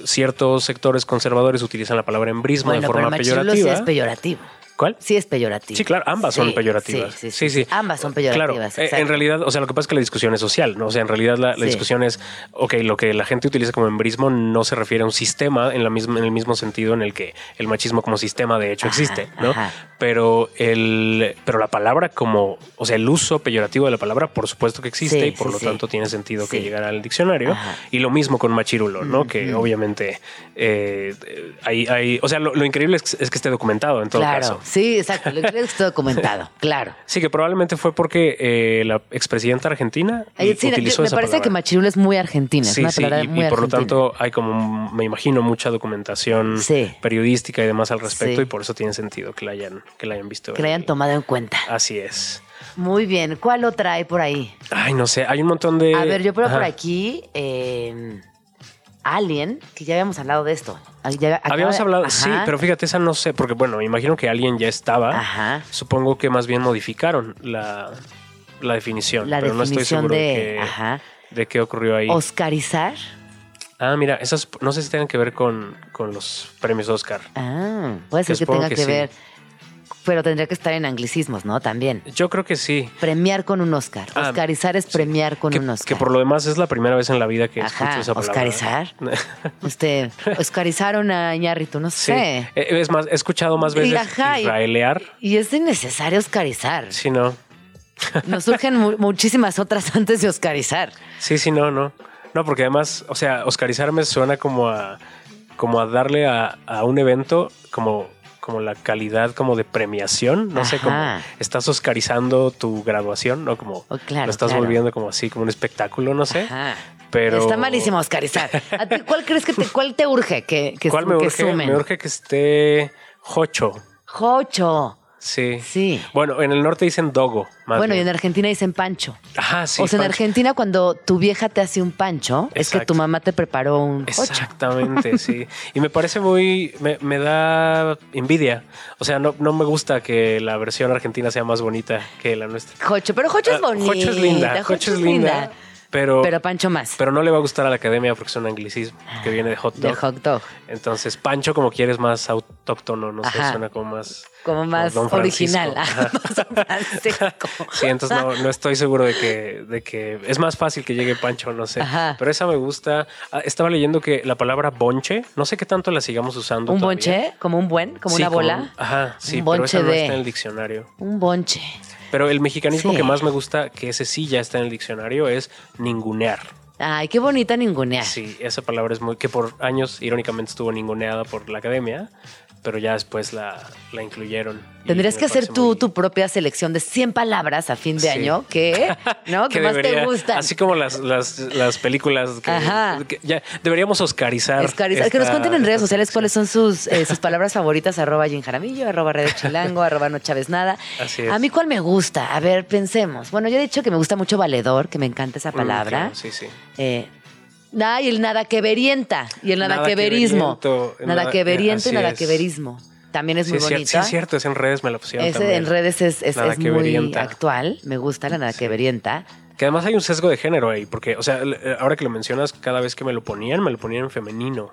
ciertos sectores conservadores utilizan la palabra embrismo de pero forma Machirulo sí peyorativa. es peyorativo. ¿Cuál? Sí es peyorativo. Sí, claro, ambas son peyorativas. Sí, sí, sí. Ambas son peyorativas. Claro, eh, en realidad, o sea, lo que pasa es que la discusión es social, ¿no? O sea, en realidad la, discusión es, ok, lo que la gente utiliza como embrismo no se refiere a un sistema en, la misma, en el mismo sentido en el que el machismo como sistema de hecho Ajá, existe, ¿no? ajá. Pero, el, pero la palabra como, o sea, el uso peyorativo de la palabra, por supuesto que existe y por lo tanto tiene sentido que llegara al diccionario. Ajá. Y lo mismo con machirulo, ¿no? Que obviamente eh, hay, hay, o sea, lo, lo increíble es, es que esté documentado en todo Claro, caso. Sí, exacto. Lo que está documentado, claro. Sí, que probablemente fue porque eh, la expresidenta argentina Ay, sí, utilizó me esa parece que palabra. Machirulo es muy argentina. es Sí, una sí, palabra y, muy y por lo tanto hay como, me imagino, mucha documentación Sí. periodística y demás al respecto Sí. y por eso tiene sentido que la hayan, que la hayan visto. Que la hayan tomado en cuenta. Así es. Muy bien. ¿Cuál otra hay por ahí? Ay, no sé, hay un montón de... A ver, yo pruebo por aquí. eh, Alien, que ya habíamos hablado de esto. Ya Habíamos de- hablado, Ajá. sí, pero fíjate, esa no sé, porque bueno, me imagino que alguien ya estaba. Ajá. Supongo que más bien modificaron la, la definición. La pero no estoy definición seguro de. que, Ajá. ¿De qué ocurrió ahí? Oscarizar. ah, mira, esas no sé si tengan que ver con, con los premios Oscar. Ah, puede ser Que tenga que que, sí. ver. Pero tendría que estar en anglicismos, ¿no? También. Yo creo que sí. Premiar con un Oscar. Ah, Oscarizar es premiar con Que, un Oscar. que por lo demás es la primera vez en la vida que Ajá, escucho esa palabra. Oscarizar. Usted, Oscarizaron a Iñárritu, no sé. Eh, Es más, he escuchado más Y, veces ajá, y- israelear. Y es innecesario Oscarizar. Sí, no. Nos surgen mu- muchísimas otras antes de Oscarizar. Sí, sí, no, no. No, porque además, o sea, oscarizar me suena como a, como a darle a, a un evento como, como la calidad como de premiación. No sé, como estás oscarizando tu graduación, ¿no? Como Oh, claro, lo estás claro. volviendo como así, como un espectáculo, no sé. Ajá. Pero. Está malísimo Oscarizar. ¿A ti ¿Cuál crees que te, cuál te urge que, que, ¿Cuál me que urge? sumen? Me urge que esté Jocho. Jocho. Sí. Sí. Bueno, en el norte dicen dogo. más bueno, y en Argentina dicen pancho. Ajá, sí. o sea, en. Argentina cuando tu vieja te hace un pancho, es que tu mamá te preparó un. Exactamente, sí. Y me parece muy. Me, me da envidia. O sea, no, no me gusta que la versión argentina sea más bonita que la nuestra. Jocho, pero Jocho es Ah, bonita. Jocho es linda. Jocho es linda. Pero, Pero Pancho más. pero no le va a gustar a la academia porque es un anglicismo que viene de hot de dog. hot dog. Entonces, Pancho, como quieres, más autóctono, no sé, suena como más. Como más original. Ajá. Más. Sí, entonces no, no estoy seguro de que, de que es más fácil que llegue Pancho, no sé. Ajá. Pero esa me gusta. Ah, Estaba leyendo que la palabra bonche, no sé qué tanto la sigamos usando. ¿Un todavía. bonche? ¿Como un buen? ¿Como Sí, una bola? un- ajá, sí, Un pero bonche esa no de- está en el diccionario. Un bonche. Pero el mexicanismo Sí. que más me gusta, que ese sí ya está en el diccionario, es ningunear. Ay, qué bonita ningunear. Sí, esa palabra es muy. que por años, irónicamente, estuvo ninguneada por la academia, pero ya después la, la incluyeron. Tendrías que hacer tú muy- tu propia selección de 100 palabras a fin de Sí. año que, ¿no? que, más te gustan. Así como las, las, las películas que, Ajá. que ya deberíamos oscarizar. Oscarizar. que nos cuenten en redes sociales cuáles son sus, eh, sus palabras favoritas, arroba Jim Jaramillo, arroba Red Chilango, arroba No Chávez Nada. Así es. A mí cuál me gusta, a ver, pensemos. Bueno, yo he dicho que me gusta mucho valedor, que me encanta esa Mm, palabra. claro, sí, sí. Eh, nada, y el nada que verienta, y el nada, Nada que verismo. Nada nada- que así nada que verismo. También es Sí, muy es bonito. sí, es cierto, es en redes me la pusieron Ese también. en redes es, es- Nada muy verienta. actual. Me gusta la nada que verienta. Que además hay un sesgo de género ahí, porque, o sea, eh, ahora que lo mencionas, cada vez que me lo ponían, me lo ponían en femenino.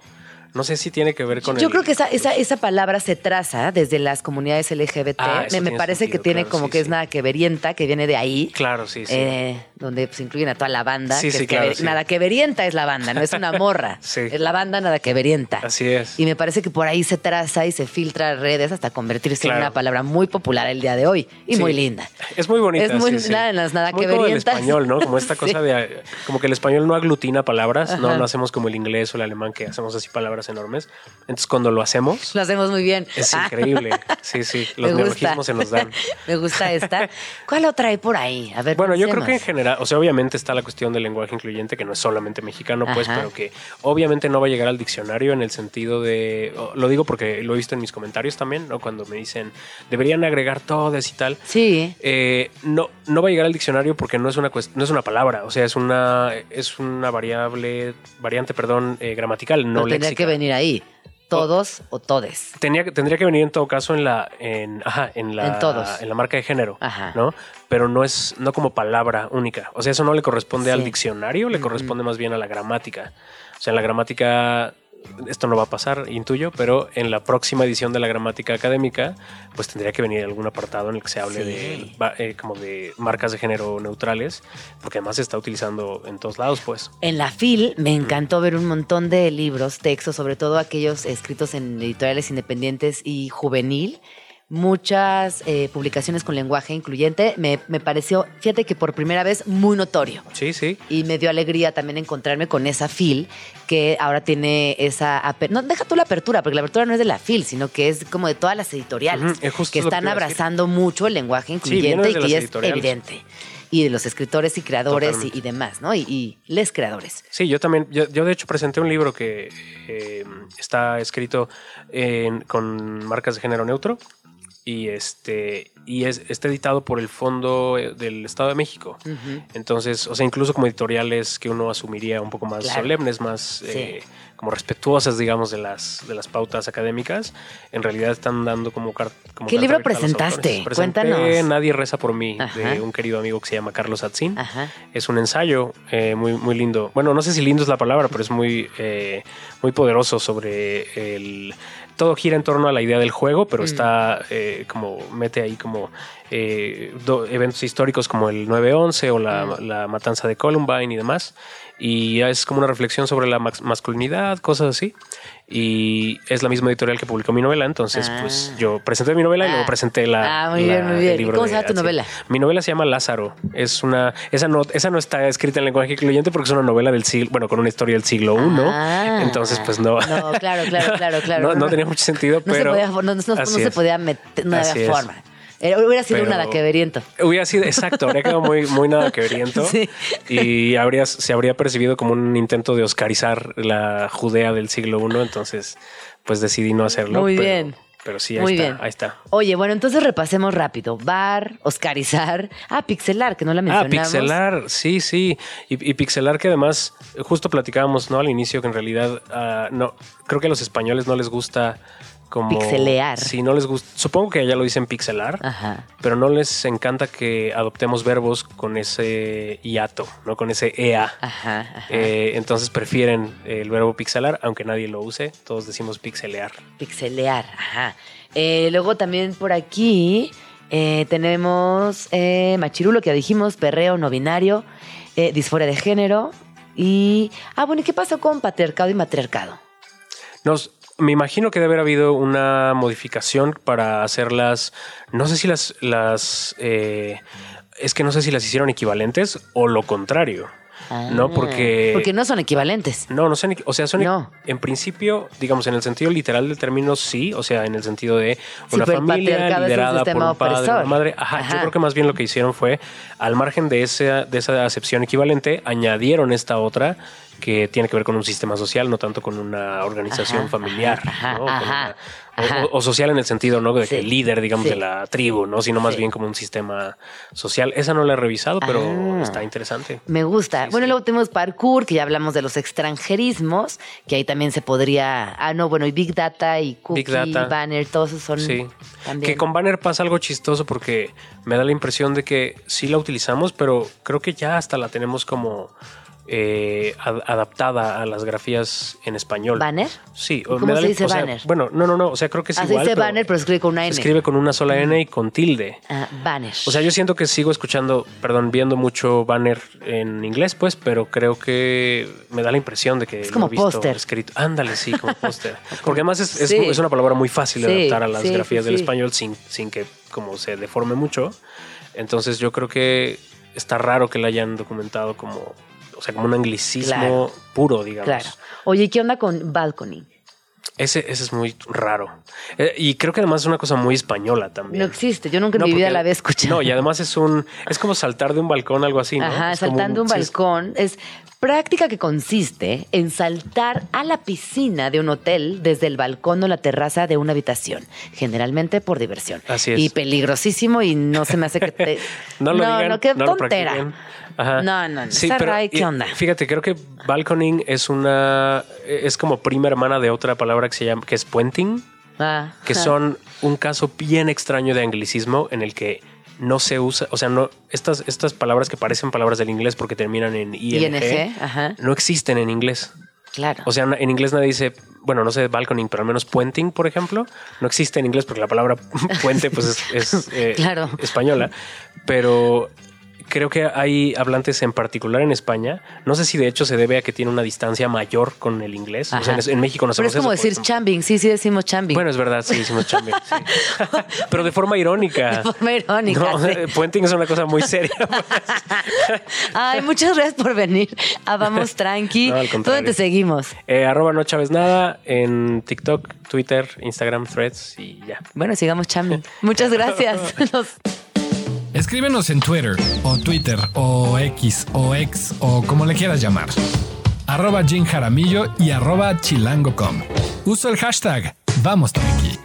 No sé si tiene que ver con Yo el- creo que esa, esa, esa palabra se traza desde las comunidades LGBT. Ah, eso me, me parece sentido, que tiene claro, como sí, que es sí. nada que verienta, que viene de ahí. Claro, sí, sí. eh, donde pues, incluyen a toda la banda. Sí, que sí, es que claro, ver- sí. Nada que verienta es la banda, no es una morra. Sí. Es la banda nada que verienta. Así es. Y me parece que por ahí se traza y se filtra a redes hasta convertirse en Claro. una palabra muy popular el día de hoy y muy linda. Es muy bonita. Es muy nada, las nada Muy que como el español, ¿no? Como esta cosa de. Como que el español no aglutina palabras, no, Ajá. no hacemos como el inglés o el alemán que hacemos así palabras enormes. Entonces, cuando lo hacemos, Lo hacemos muy bien. es Ah. increíble. Sí, sí. Los neologismos se nos dan. Me gusta esta. ¿Cuál otra hay por ahí? A ver, Bueno, yo creo que en pensemos. O sea, obviamente está la cuestión del lenguaje incluyente, que no es solamente mexicano, pues, Ajá. pero que obviamente no va a llegar al diccionario en el sentido de, lo digo porque lo he visto en mis comentarios también, ¿no? Cuando me dicen, deberían agregar todas y tal. Sí. Eh, no, no va a llegar al diccionario porque no es una no es una palabra, o sea, es una, es una variable, variante, perdón, eh, gramatical, no No tendría que venir ahí. Todos o todes. Tenía, tendría que venir en todo caso en la, en, ajá, en la, En todos. en la marca de género, Ajá. ¿no? Pero no es, no como palabra única. O sea, eso no le corresponde al diccionario, le corresponde más bien a la gramática. O sea, en la gramática, esto no va a pasar, intuyo, pero en la próxima edición de la gramática académica, pues tendría que venir algún apartado en el que se hable Sí. de, eh, como de marcas de género neutrales, porque además se está utilizando en todos lados, pues. En la FIL me encantó ver un montón de libros, textos, sobre todo aquellos escritos en editoriales independientes y juvenil. Muchas eh, publicaciones con lenguaje incluyente. Me, me pareció, fíjate que por primera vez, muy notorio. Sí, sí. Y me dio alegría también encontrarme con esa FIL que ahora tiene esa... No, deja tú la apertura, porque la apertura no es de la FIL, sino que es como de todas las editoriales es justo que están abrazando mucho el lenguaje incluyente y que ya es evidente. Y de los escritores y creadores y demás, ¿no? Y, y les creadores. Sí, yo también, yo, yo de hecho presenté un libro que eh, está escrito en- con marcas de género neutro y este y es, está editado por el Fondo eh, del Estado de México. Entonces, o sea, incluso como editoriales que uno asumiría un poco más Claro. solemnes, más eh, como respetuosas, digamos, de las, de las pautas académicas, en realidad están dando como, car- como ¿Qué libro presentaste? Presenté Cuéntanos. Nadie reza por mí, Ajá. de un querido amigo que se llama Carlos Atzin. Ajá. Es un ensayo eh, muy, muy lindo. Bueno, no sé si lindo es la palabra, pero es muy, eh, muy poderoso sobre el... Todo gira en torno a la idea del juego, Mm. pero está eh, como, mete ahí como eh, do- eventos históricos como el 9-11 o la, Mm. la matanza de Columbine y demás. Y es como una reflexión sobre la mas- masculinidad, cosas así. Y es la misma editorial que publicó mi novela, entonces Ah. pues yo presenté mi novela y Ah. luego presenté la... Ah, muy la- bien, muy bien. ¿Y libro cómo se llama tu novela? Mi novela se llama Lázaro. Es una, esa no, esa no está escrita en lenguaje incluyente porque es una novela del siglo, bueno, con una historia del siglo I. Ah. Entonces, pues no. No, claro, claro, claro, claro. no, no tenía mucho sentido, No pero. se podía, no, no- no así se podía meter, no había forma. Hubiera sido Pero- un nadaqueveriento. Hubiera sido, exacto, habría quedado muy, muy nada que veriento. Sí. Y habría, se habría percibido como un intento de oscarizar la Judea del siglo I. Entonces, pues decidí no hacerlo. Muy pero- bien. Pero sí, ahí Muy está. bien. Ahí está. Oye, bueno, entonces repasemos rápido. Bar, Oscarizar. Ah, Pixelar, que no la Ah, mencionamos. pixelar, sí, sí. Y, y pixelar que además, eh, justo platicábamos, ¿no? Al inicio que en realidad, ah, no, creo que a los españoles no les gusta como... Pixelear. Sí, no les gusta. Supongo que allá lo dicen pixelar, Ajá. pero no les encanta que adoptemos verbos con ese hiato, ¿no? Con ese EA. Ajá, ajá. Eh, entonces prefieren el verbo pixelar, aunque nadie lo use. Todos decimos pixelear. Pixelear, ajá. Eh, luego también por aquí eh, tenemos machirulo, que ya dijimos, perreo no binario, disforia de género y... Ah, bueno, ¿y qué pasó con patriarcado y matriarcado? Nos, me imagino que debe haber habido una modificación para hacerlas. No sé si las. las eh, es que no sé si las hicieron equivalentes o lo contrario. no, Ah, porque. Porque no son equivalentes. No, no son. O sea, son. No. En principio, digamos, en el sentido literal del término, sí. O sea, en el sentido de una familia liderada por un padre, opresor. una madre. Ajá, Ajá. Yo creo que más bien lo que hicieron fue, al margen de esa, de esa acepción equivalente, añadieron esta otra que tiene que ver con un sistema social, no tanto con una organización Ajá, familiar. ajá, ¿no? Con ajá, una- o- social en el sentido, ¿no? De que Sí, el líder, digamos, sí. de la tribu, ¿no? Sino más Sí. bien como un sistema social. Esa no la he revisado, pero Ah. está interesante. Me gusta. Bueno, luego tenemos parkour, que ya hablamos de los extranjerismos, que ahí también se podría. Ah, no, bueno, y Big Data y Cookie, Big Data. Banner, todos esos son. Sí. También. Que con Banner pasa algo chistoso porque me da la impresión de que sí la utilizamos, pero creo que ya hasta la tenemos como eh, ad- adaptada a las grafías en español. ¿Banner? Sí. ¿Y cómo me da se dice o sea, banner? bueno, no, no, no. O sea, creo que es Ah, se igual. dice pero banner, pero se escribe con una se N. escribe con una sola N y con tilde. Ah, banner. O sea, yo siento que sigo escuchando, perdón, viendo mucho banner en inglés, pues, pero creo que me da la impresión de que Es como póster. escrito. Ándale, sí, como póster. Porque además es, es- Sí. es una palabra muy fácil de Sí, adaptar a las sí, grafías del español sin, sin que como se deforme mucho. Entonces yo creo que está raro que la hayan documentado como, o sea, como un anglicismo Claro. puro, digamos. Claro. Oye, ¿y ¿qué onda con balcony? Ese, ese es muy raro. Eh, y creo que además es una cosa muy española también. No existe. Yo nunca en No, mi vida la había escuchado. No, y además es un. Es como saltar de un balcón, algo así, ¿no? Ajá, Es saltando un, es- balcón. Es práctica que consiste en saltar a la piscina de un hotel desde el balcón o la terraza de una habitación, generalmente por diversión. Así es. Y peligrosísimo y no se me hace que te... No lo digan, no, qué no tontera. Ajá. No, no, no. Esa Ray, ¿qué y- onda? Fíjate, creo que balconing es una. Es como prima hermana de otra palabra que se llama. que es puenting, Ah, que ajá. son un caso bien extraño de anglicismo en el que no se usa. O sea, no. Estas, estas palabras que parecen palabras del inglés porque terminan en ing, ING, ajá. no existen en inglés. Claro. O sea, en inglés nadie dice, bueno, no sé balconing, pero al menos puenting, por ejemplo, no existe en inglés porque la palabra puente pues es, es, eh, Claro. española. Pero creo que hay hablantes en particular en España. No sé si de hecho se debe a que tiene una distancia mayor con el inglés. O sea, en, en México no Pero es como decir chambing. Sí, sí decimos chambing. Bueno, es verdad, sí, decimos chambing. sí. pero de forma irónica. de forma irónica. No, sí. puenting es una cosa muy seria. Ay, muchas gracias por venir. a Vamos Tranqui. No, al ¿Dónde te seguimos? Eh, arroba no chaves nada en TikTok, Twitter, Instagram, Threads y ya. Bueno, sigamos chambing. Muchas gracias. Escríbenos en Twitter o Twitter o X o X o como le quieras llamar. Arroba Jim Jaramillo y arroba chilango.com. Usa el hashtag Vamos Tranqui.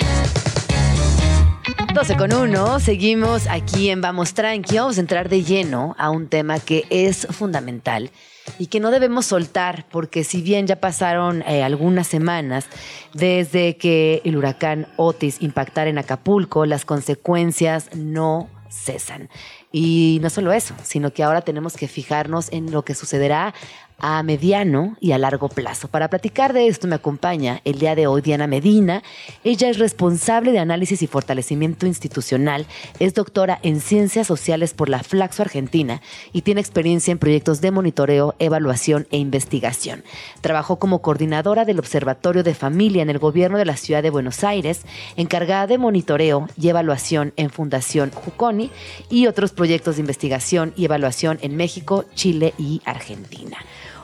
12 con 1, seguimos aquí en Vamos Tranqui. Vamos a entrar de lleno a un tema que es fundamental y que no debemos soltar, porque si bien ya pasaron eh, algunas semanas desde que el huracán Otis impactara en Acapulco, las consecuencias no cesan. Y no solo eso, sino que ahora tenemos que fijarnos en lo que sucederá a mediano y a largo plazo. Para platicar de esto me acompaña el día de hoy Diana Medina. Ella es responsable de análisis y fortalecimiento institucional, es doctora en ciencias sociales por la Flaxo Argentina y tiene experiencia en proyectos de monitoreo, evaluación e investigación. Trabajó como coordinadora del Observatorio de Familia en el gobierno de la ciudad de Buenos Aires, encargada de monitoreo y evaluación en Fundación Juconi y otros proyectos de investigación y evaluación en México, Chile y Argentina.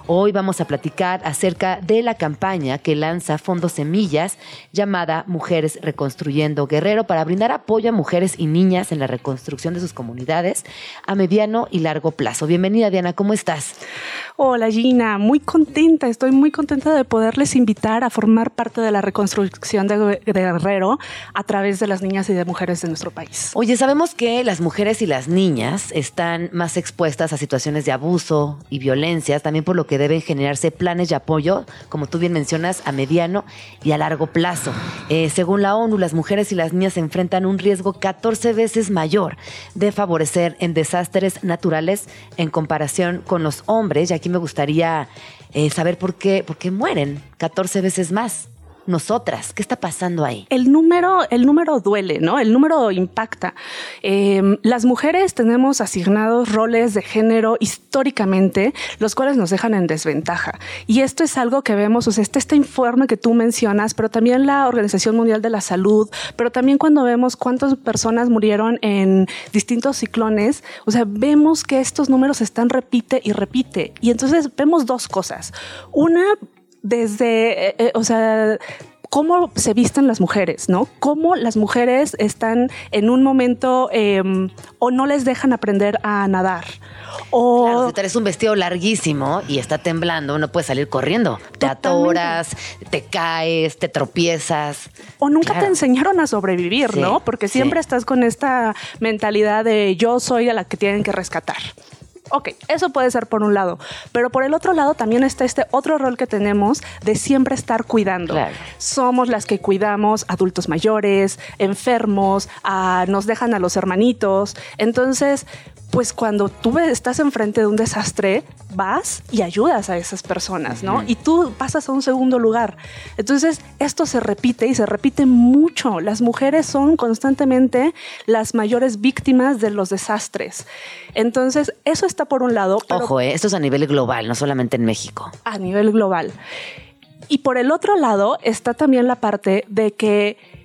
Hoy vamos a platicar acerca de la campaña que lanza Fondos Semillas llamada Mujeres Reconstruyendo Guerrero para brindar apoyo a mujeres y niñas en la reconstrucción de sus comunidades a mediano y largo plazo. Bienvenida Diana, ¿cómo estás? Hola Gina, muy contenta, estoy muy contenta de poderles invitar a formar parte de la reconstrucción de, Guerrero a través de las niñas y de mujeres de nuestro país. Oye, sabemos que las mujeres y las niñas están más expuestas a situaciones de abuso y violencias, también por lo que deben generarse planes de apoyo, como tú bien mencionas, a mediano y a largo plazo. Eh, según la ONU, las mujeres y las niñas enfrentan un riesgo 14 veces mayor de favorecer en desastres naturales en comparación con los hombres. Y aquí me gustaría eh, saber por qué, por qué mueren 14 veces más nosotras? ¿Qué está pasando ahí? El número, el número duele, ¿no? El número impacta. Em, las mujeres tenemos asignados roles de género históricamente, los cuales nos dejan en desventaja. Y esto es algo que vemos, o sea, este, este informe que tú mencionas, pero también la Organización Mundial de la Salud, pero también cuando vemos cuántas personas murieron en distintos ciclones, o sea, vemos que estos números están repite y repite. Y entonces vemos dos cosas. Una, desde, eh, eh, o sea, cómo se visten las mujeres, ¿no? Cómo las mujeres están en un momento em, o no les dejan aprender a nadar. O claro, si traes un vestido larguísimo y está temblando, no puedes salir corriendo. Te atoras, te caes, te tropiezas. O nunca te enseñaron a sobrevivir, ¿no? Porque siempre estás con esta mentalidad de yo soy a la que tienen que rescatar. Ok, eso puede ser por un lado, pero por el otro lado también está este otro rol que tenemos de siempre estar cuidando. Somos las que cuidamos adultos mayores, enfermos, nos dejan a los hermanitos. Entonces, pues cuando tú estás enfrente de un desastre, vas y ayudas a esas personas, ¿no? Y tú pasas a un segundo lugar. Entonces, esto se repite y se repite mucho. Las mujeres son constantemente las mayores víctimas de los desastres. Entonces, eso está por un lado. Ojo, eh, esto es a nivel global, no solamente en México. A nivel global. Y por el otro lado está también la parte de que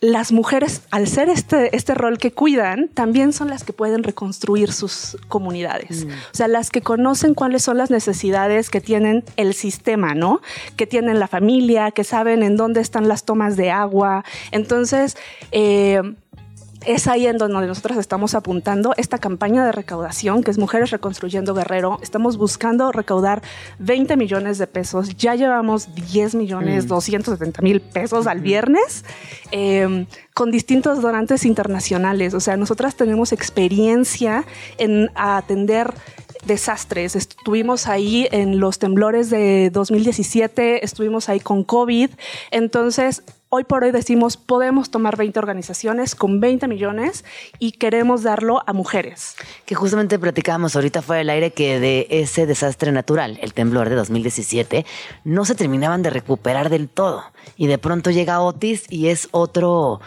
las mujeres, al ser este, este rol que cuidan, también son las que pueden reconstruir sus comunidades. Mm. O sea, las que conocen cuáles son las necesidades que tienen el sistema, ¿no? Que tienen la familia, que saben en dónde están las tomas de agua. Entonces, eh, es ahí en donde nosotros estamos apuntando esta campaña de recaudación, que es Mujeres Reconstruyendo Guerrero. Estamos buscando recaudar 20 millones de pesos. Ya llevamos 10 millones, 270 mm. mil pesos al viernes. Em, con distintos donantes internacionales. O sea, nosotras tenemos experiencia en atender desastres. Estuvimos ahí en los temblores de 2017, estuvimos ahí con COVID. Entonces, hoy por hoy decimos, podemos tomar 20 organizaciones con 20 millones y queremos darlo a mujeres. Que justamente platicábamos ahorita fuera del aire que de ese desastre natural, el temblor de 2017, no se terminaban de recuperar del todo. Y de pronto llega Otis y es otro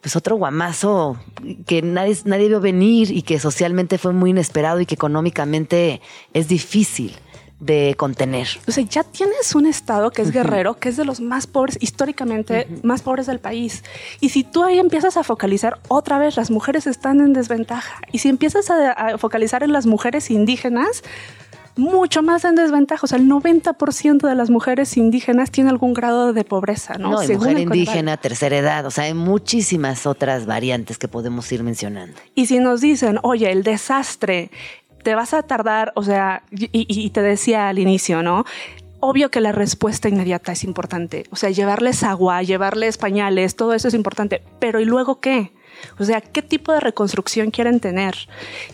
pues otro guamazo que nadie, nadie vio venir y que socialmente fue muy inesperado y que económicamente es difícil de contener. O sea, ya tienes un estado que es guerrero, que es de los más pobres, históricamente más pobres del país. Y si tú ahí empiezas a focalizar otra vez, las mujeres están en desventaja. Y si empiezas a, focalizar en las mujeres indígenas, mucho más en desventaja. O sea, el 90% de las mujeres indígenas tiene algún grado de pobreza, ¿no? No, mujer indígena, tercera edad. O sea, hay muchísimas otras variantes que podemos ir mencionando. Y si nos dicen, oye, el desastre te vas a tardar, o sea, y, te decía al inicio, ¿no? Obvio que la respuesta inmediata es importante. O sea, llevarles agua, llevarles pañales, todo eso es importante. Pero ¿y luego qué? O sea, ¿qué tipo de reconstrucción quieren tener?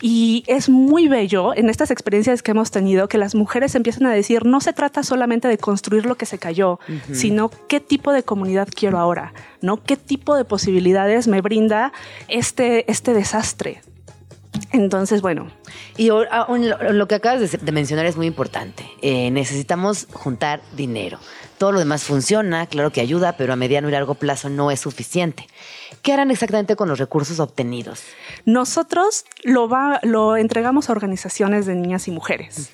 Y es muy bello en estas experiencias que hemos tenido que las mujeres empiezan a decir, no se trata solamente de construir lo que se cayó, sino qué tipo de comunidad quiero ahora, ¿no? ¿Qué tipo de posibilidades me brinda este, este desastre? Entonces, bueno. Y lo, que acabas de, mencionar es muy importante. Eh, necesitamos juntar dinero. Todo lo demás funciona, claro que ayuda, pero a mediano y largo plazo no es suficiente. ¿Qué harán exactamente con los recursos obtenidos? Nosotros lo, va, lo entregamos a organizaciones de niñas y mujeres.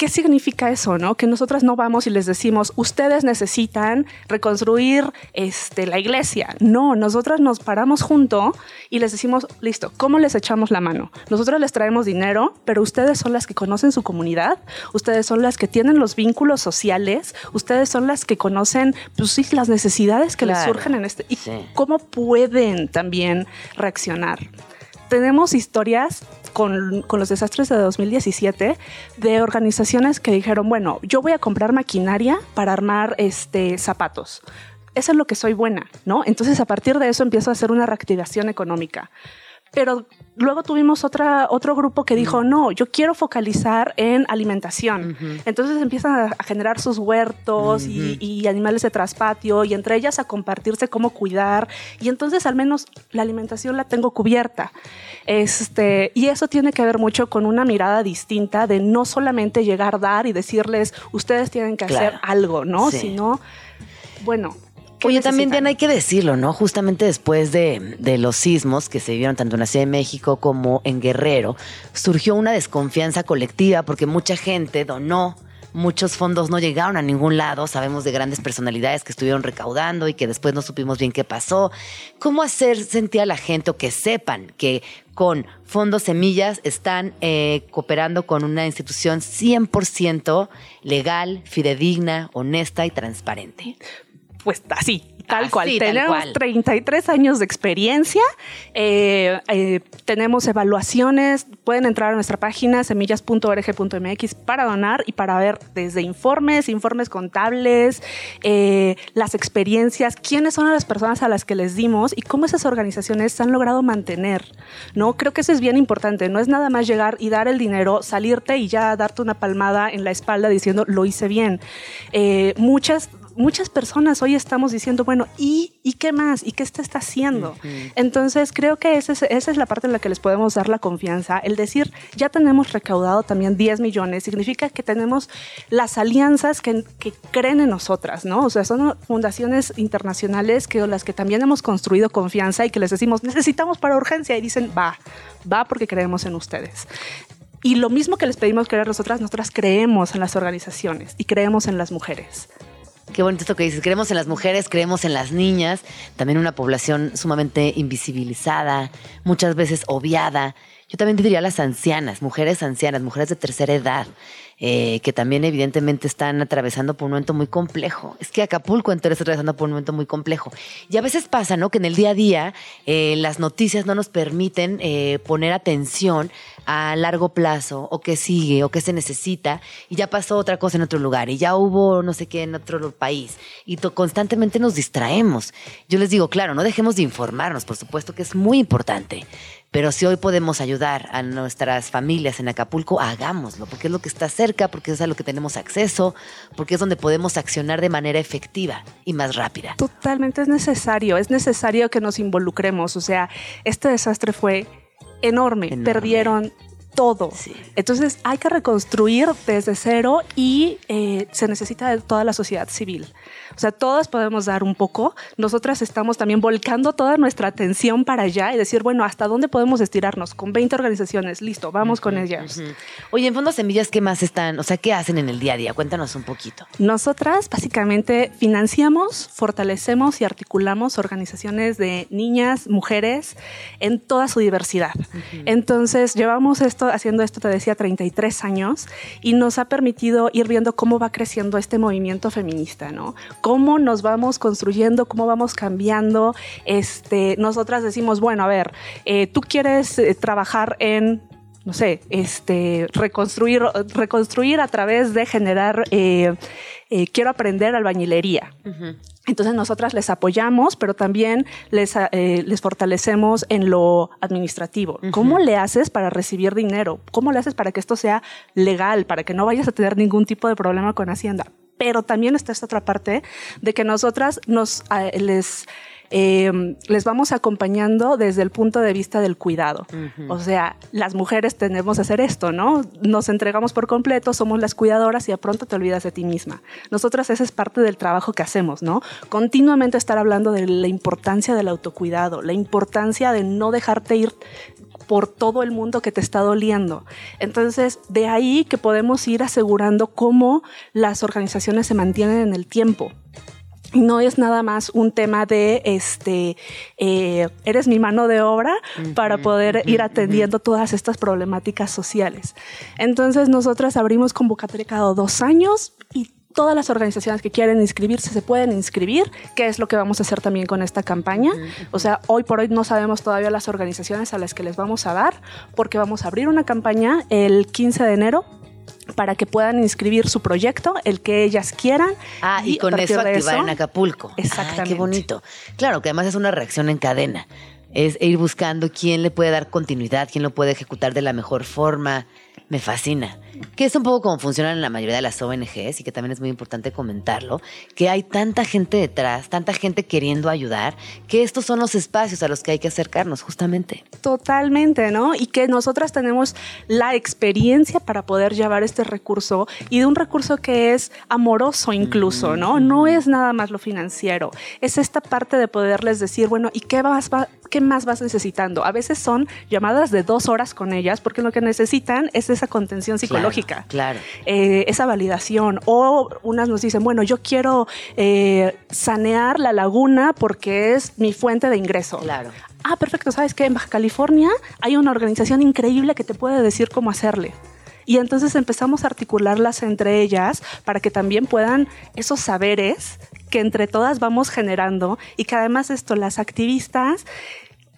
¿Qué significa eso, no? Que nosotras no vamos y les decimos, ustedes necesitan reconstruir este, la iglesia. No, nosotras nos paramos junto y les decimos, listo, ¿cómo les echamos la mano? Nosotros les traemos dinero, pero ustedes son las que conocen su comunidad, ustedes son las que tienen los vínculos sociales, ustedes son las que conocen, pues sí, las necesidades que les surgen en este y cómo pueden también reaccionar tenemos historias con, los desastres de 2017 de organizaciones que dijeron, bueno, yo voy a comprar maquinaria para armar este, zapatos. Eso es lo que soy buena, ¿no? Entonces a partir de eso empiezo a hacer una reactivación económica. Pero luego tuvimos otra, otro grupo que dijo, no, yo quiero focalizar en alimentación. Entonces empiezan a, generar sus huertos y, animales de traspatio y entre ellas a compartirse cómo cuidar. Y entonces al menos la alimentación la tengo cubierta. Este, y eso tiene que ver mucho con una mirada distinta de no solamente llegar, a dar y decirles, ustedes tienen que hacer algo, ¿no? Sino, bueno, Oye, también, Diana, hay que decirlo, ¿no? Justamente después de, de, los sismos que se vivieron tanto en la Ciudad de México como en Guerrero, surgió una desconfianza colectiva porque mucha gente donó. Muchos fondos no llegaron a ningún lado. Sabemos de grandes personalidades que estuvieron recaudando y que después no supimos bien qué pasó. ¿Cómo hacer sentir a la gente o que sepan que con Fondos Semillas están eh, cooperando con una institución 100% legal, fidedigna, honesta y transparente? Pues así, tal cual. tenemos 33 años de experiencia, eh, eh, tenemos evaluaciones, pueden entrar a nuestra página semillas.org.mx para donar y para ver desde informes, informes contables, eh, las experiencias, quiénes son las personas a las que les dimos y cómo esas organizaciones se han logrado mantener. ¿no? Creo que eso es bien importante, no es nada más llegar y dar el dinero, salirte y ya darte una palmada en la espalda diciendo lo hice bien. muchas muchas personas hoy estamos diciendo, bueno, ¿y, ¿y qué más? ¿Y qué está, está haciendo? Entonces, creo que esa es, esa es la parte en la que les podemos dar la confianza. El decir, ya tenemos recaudado también 10 millones, significa que tenemos las alianzas que, que creen en nosotras, ¿no? O sea, son fundaciones internacionales que las que también hemos construido confianza y que les decimos, necesitamos para urgencia y dicen, va, va porque creemos en ustedes. Y lo mismo que les pedimos creer nosotras, nosotras creemos en las organizaciones y creemos en las mujeres. Qué bonito esto que dices. Creemos en las mujeres, creemos en las niñas, también una población sumamente invisibilizada, muchas veces obviada. Yo también diría las ancianas, mujeres ancianas, mujeres de tercera edad. Eh, que también evidentemente están atravesando por un momento muy complejo. Es que Acapulco entero está atravesando por un momento muy complejo. Y a veces pasa, ¿no? Que en el día a día eh, las noticias no nos permiten eh, poner atención a largo plazo o qué sigue o qué se necesita y ya pasó otra cosa en otro lugar y ya hubo no sé qué en otro país y constantemente nos distraemos. Yo les digo, claro, no dejemos de informarnos, por supuesto que es muy importante, pero si hoy podemos ayudar a nuestras familias en Acapulco, hagámoslo, porque es lo que está cerca, porque es a lo que tenemos acceso, porque es donde podemos accionar de manera efectiva y más rápida. Totalmente es necesario, es necesario que nos involucremos. O sea, este desastre fue enorme. Perdieron todo. Entonces hay que reconstruir desde cero y eh, se necesita de toda la sociedad civil. O sea, todas podemos dar un poco. Nosotras estamos también volcando toda nuestra atención para allá y decir, bueno, ¿hasta dónde podemos estirarnos? Con 20 organizaciones, listo, vamos con ellas. Oye, en Fondo Semillas, ¿qué más están? O sea, ¿qué hacen en el día a día? Cuéntanos un poquito. Nosotras básicamente financiamos, fortalecemos y articulamos organizaciones de niñas, mujeres en toda su diversidad. Entonces, llevamos esto, haciendo esto, te decía, 33 años y nos ha permitido ir viendo cómo va creciendo este movimiento feminista, ¿no? Cómo nos vamos construyendo, cómo vamos cambiando. Este, nosotras decimos, bueno, a ver, eh, tú quieres eh, trabajar en no sé, este, reconstruir, reconstruir a través de generar, eh, quiero aprender albañilería. Entonces nosotras les apoyamos, pero también les, eh, les fortalecemos en lo administrativo. ¿Cómo le haces para recibir dinero? ¿Cómo le haces para que esto sea legal, para que no vayas a tener ningún tipo de problema con Hacienda? Pero también está esta otra parte de que nosotras nos les eh, les vamos acompañando desde el punto de vista del cuidado. O sea, las mujeres tenemos que hacer esto, ¿no? Nos entregamos por completo, somos las cuidadoras y de pronto te olvidas de ti misma. Nosotras esa es parte del trabajo que hacemos, ¿no? Continuamente estar hablando de la importancia del autocuidado, la importancia de no dejarte ir por todo el mundo que te está doliendo. Entonces, de ahí que podemos ir asegurando cómo las organizaciones se mantienen en el tiempo no es nada más un tema de este eh, eres mi mano de obra para poder ir atendiendo todas estas problemáticas sociales. Entonces nosotras abrimos convocatoria cada dos años y todas las organizaciones que quieren inscribirse se pueden inscribir, que es lo que vamos a hacer también con esta campaña. O sea, hoy por hoy no sabemos todavía las organizaciones a las que les vamos a dar, porque vamos a abrir una campaña el 15 de enero para que puedan inscribir su proyecto, el que ellas quieran. Ah, y, con eso activar en Acapulco. Exactamente. Ah, qué bonito. Claro, que además es una reacción en cadena. Es ir buscando quién le puede dar continuidad, quién lo puede ejecutar de la mejor forma. Me fascina. Que es un poco como funcionan en la mayoría de las ONGs y que también es muy importante comentarlo, que hay tanta gente detrás, tanta gente queriendo ayudar, que estos son los espacios a los que hay que acercarnos justamente. Totalmente, ¿no? Y que nosotras tenemos la experiencia para poder llevar este recurso y de un recurso que es amoroso incluso, ¿no? No es nada más lo financiero, es esta parte de poderles decir, bueno, ¿y qué vas, qué más vas necesitando? A veces son llamadas de dos horas con ellas porque lo que necesitan es esa contención psicológica. Claro. Eh, esa validación. O unas nos dicen, bueno, yo quiero eh, sanear la laguna porque es mi fuente de ingreso. Claro. Ah, perfecto. ¿Sabes qué? En Baja California hay una organización increíble que te puede decir cómo hacerle. Y entonces empezamos a articularlas entre ellas para que también puedan esos saberes que entre todas vamos generando y que además esto, las activistas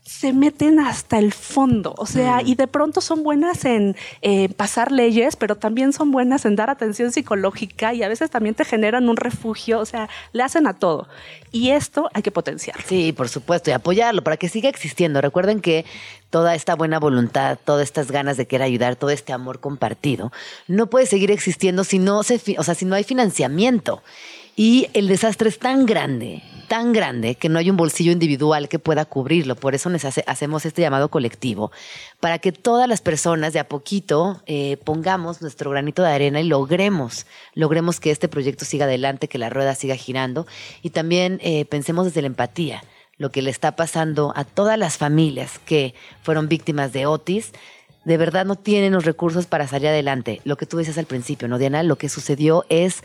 se meten hasta el fondo, o sea, Mm. y de pronto son buenas en eh, pasar leyes, pero también son buenas en dar atención psicológica y a veces también te generan un refugio, o sea, le hacen a todo. Y esto hay que potenciarlo. Sí, por supuesto, y apoyarlo para que siga existiendo. Recuerden que toda esta buena voluntad, todas estas ganas de querer ayudar, todo este amor compartido, no puede seguir existiendo si no, se, o sea, si no hay financiamiento. Y el desastre es tan grande, tan grande, que no hay un bolsillo individual que pueda cubrirlo. Por eso hacemos este llamado colectivo, para que todas las personas de a poquito eh, pongamos nuestro granito de arena y logremos, logremos que este proyecto siga adelante, que la rueda siga girando. Y también eh, pensemos desde la empatía lo que le está pasando a todas las familias que fueron víctimas de Otis, de verdad no tienen los recursos para salir adelante. Lo que tú decías al principio, ¿no, Diana? Lo que sucedió es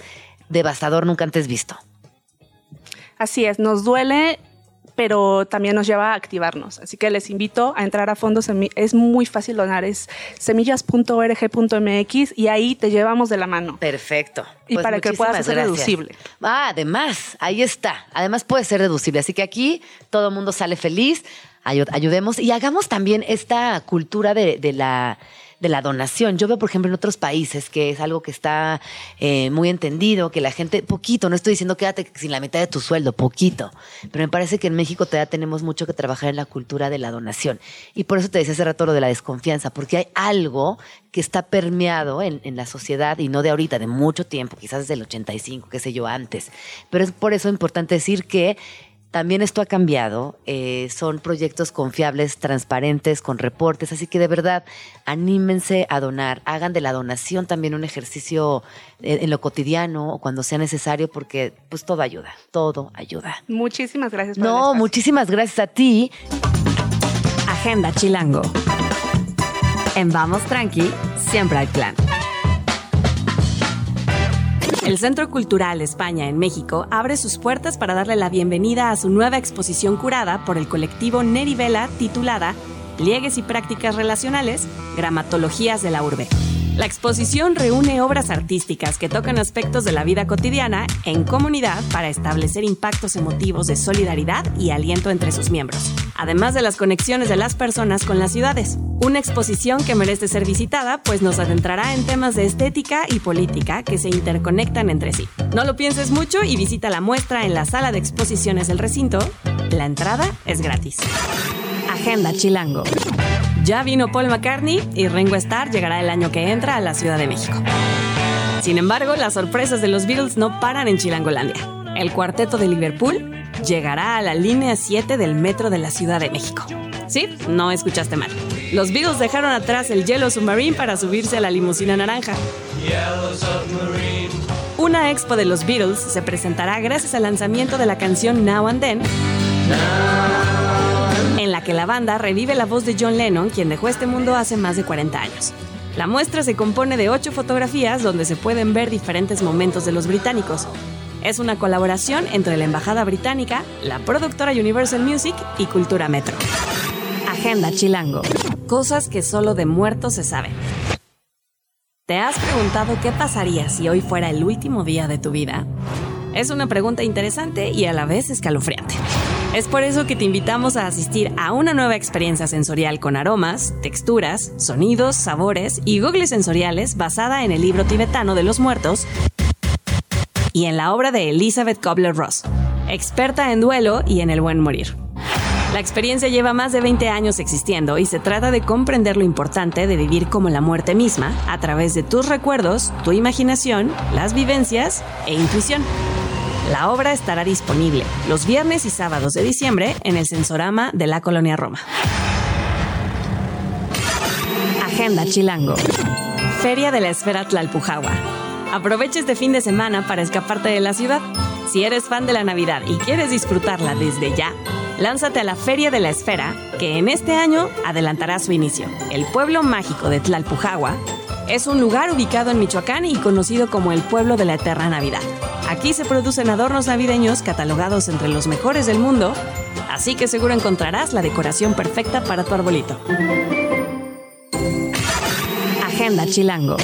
devastador, nunca antes visto. Así es, nos duele, pero también nos lleva a activarnos. Así que les invito a entrar a Fondo Semi- Es muy fácil donar, es semillas.org.mx y ahí te llevamos de la mano. Perfecto. Y para que hacer gracias. deducible. Ah, además, ahí está. Además puede ser deducible. Así que aquí todo el mundo sale feliz. Ayu- ayudemos y hagamos también esta cultura de, de la de la donación. Yo veo, por ejemplo, en otros países que es algo que está eh, muy entendido, que la gente, poquito, no estoy diciendo quédate sin la mitad de tu sueldo, poquito, pero me parece que en México todavía tenemos mucho que trabajar en la cultura de la donación. Y por eso te decía hace rato lo de la desconfianza, porque hay algo que está permeado en, en la sociedad y no de ahorita, de mucho tiempo, quizás desde el 85, qué sé yo, antes. Pero es por eso importante decir que también esto ha cambiado, eh, son proyectos confiables, transparentes, con reportes, así que de verdad anímense a donar, hagan de la donación también un ejercicio eh, en lo cotidiano o cuando sea necesario, porque pues todo ayuda, todo ayuda. Muchísimas gracias por No, muchísimas gracias a ti. Agenda Chilango. En Vamos Tranqui, siempre hay plan. El Centro Cultural España en México abre sus puertas para darle la bienvenida a su nueva exposición curada por el colectivo Neri Vela titulada Liegues y Prácticas Relacionales, Gramatologías de la Urbe. La exposición reúne obras artísticas que tocan aspectos de la vida cotidiana en comunidad para establecer impactos emotivos de solidaridad y aliento entre sus miembros. Además de las conexiones de las personas con las ciudades. Una exposición que merece ser visitada, pues nos adentrará en temas de estética y política que se interconectan entre sí. No lo pienses mucho y visita la muestra en la sala de exposiciones del recinto. La entrada es gratis. Agenda Chilango. Ya vino Paul McCartney y Ringo Starr llegará el año que entra a la Ciudad de México. Sin embargo, las sorpresas de los Beatles no paran en Chilangolandia. El cuarteto de Liverpool llegará a la línea 7 del metro de la Ciudad de México. Sí, no escuchaste mal. Los Beatles dejaron atrás el Yellow Submarine para subirse a la limusina naranja. Una expo de los Beatles se presentará gracias al lanzamiento de la canción Now and Then, en la que la banda revive la voz de John Lennon, quien dejó este mundo hace más de 40 años. La muestra se compone de ocho fotografías donde se pueden ver diferentes momentos de los británicos. Es una colaboración entre la Embajada Británica, la productora Universal Music y Cultura Metro. Agenda Chilango. Cosas que solo de muertos se saben. ¿Te has preguntado qué pasaría si hoy fuera el último día de tu vida? Es una pregunta interesante y a la vez escalofriante. Es por eso que te invitamos a asistir a una nueva experiencia sensorial con aromas, texturas, sonidos, sabores y googles sensoriales basada en el libro tibetano de los muertos y en la obra de Elizabeth Kobler-Ross, experta en duelo y en el buen morir. La experiencia lleva más de 20 años existiendo y se trata de comprender lo importante de vivir como la muerte misma a través de tus recuerdos, tu imaginación, las vivencias e intuición. La obra estará disponible los viernes y sábados de diciembre en el Sensorama de la Colonia Roma. Agenda Chilango. Feria de la Esfera Tlalpujagua. Aprovecha este fin de semana para escaparte de la ciudad. Si eres fan de la Navidad y quieres disfrutarla desde ya, lánzate a la Feria de la Esfera, que en este año adelantará su inicio. El pueblo mágico de Tlalpujagua es un lugar ubicado en Michoacán y conocido como el pueblo de la eterna Navidad. Aquí se producen adornos navideños catalogados entre los mejores del mundo, así que seguro encontrarás la decoración perfecta para tu arbolito. Agenda Chilango.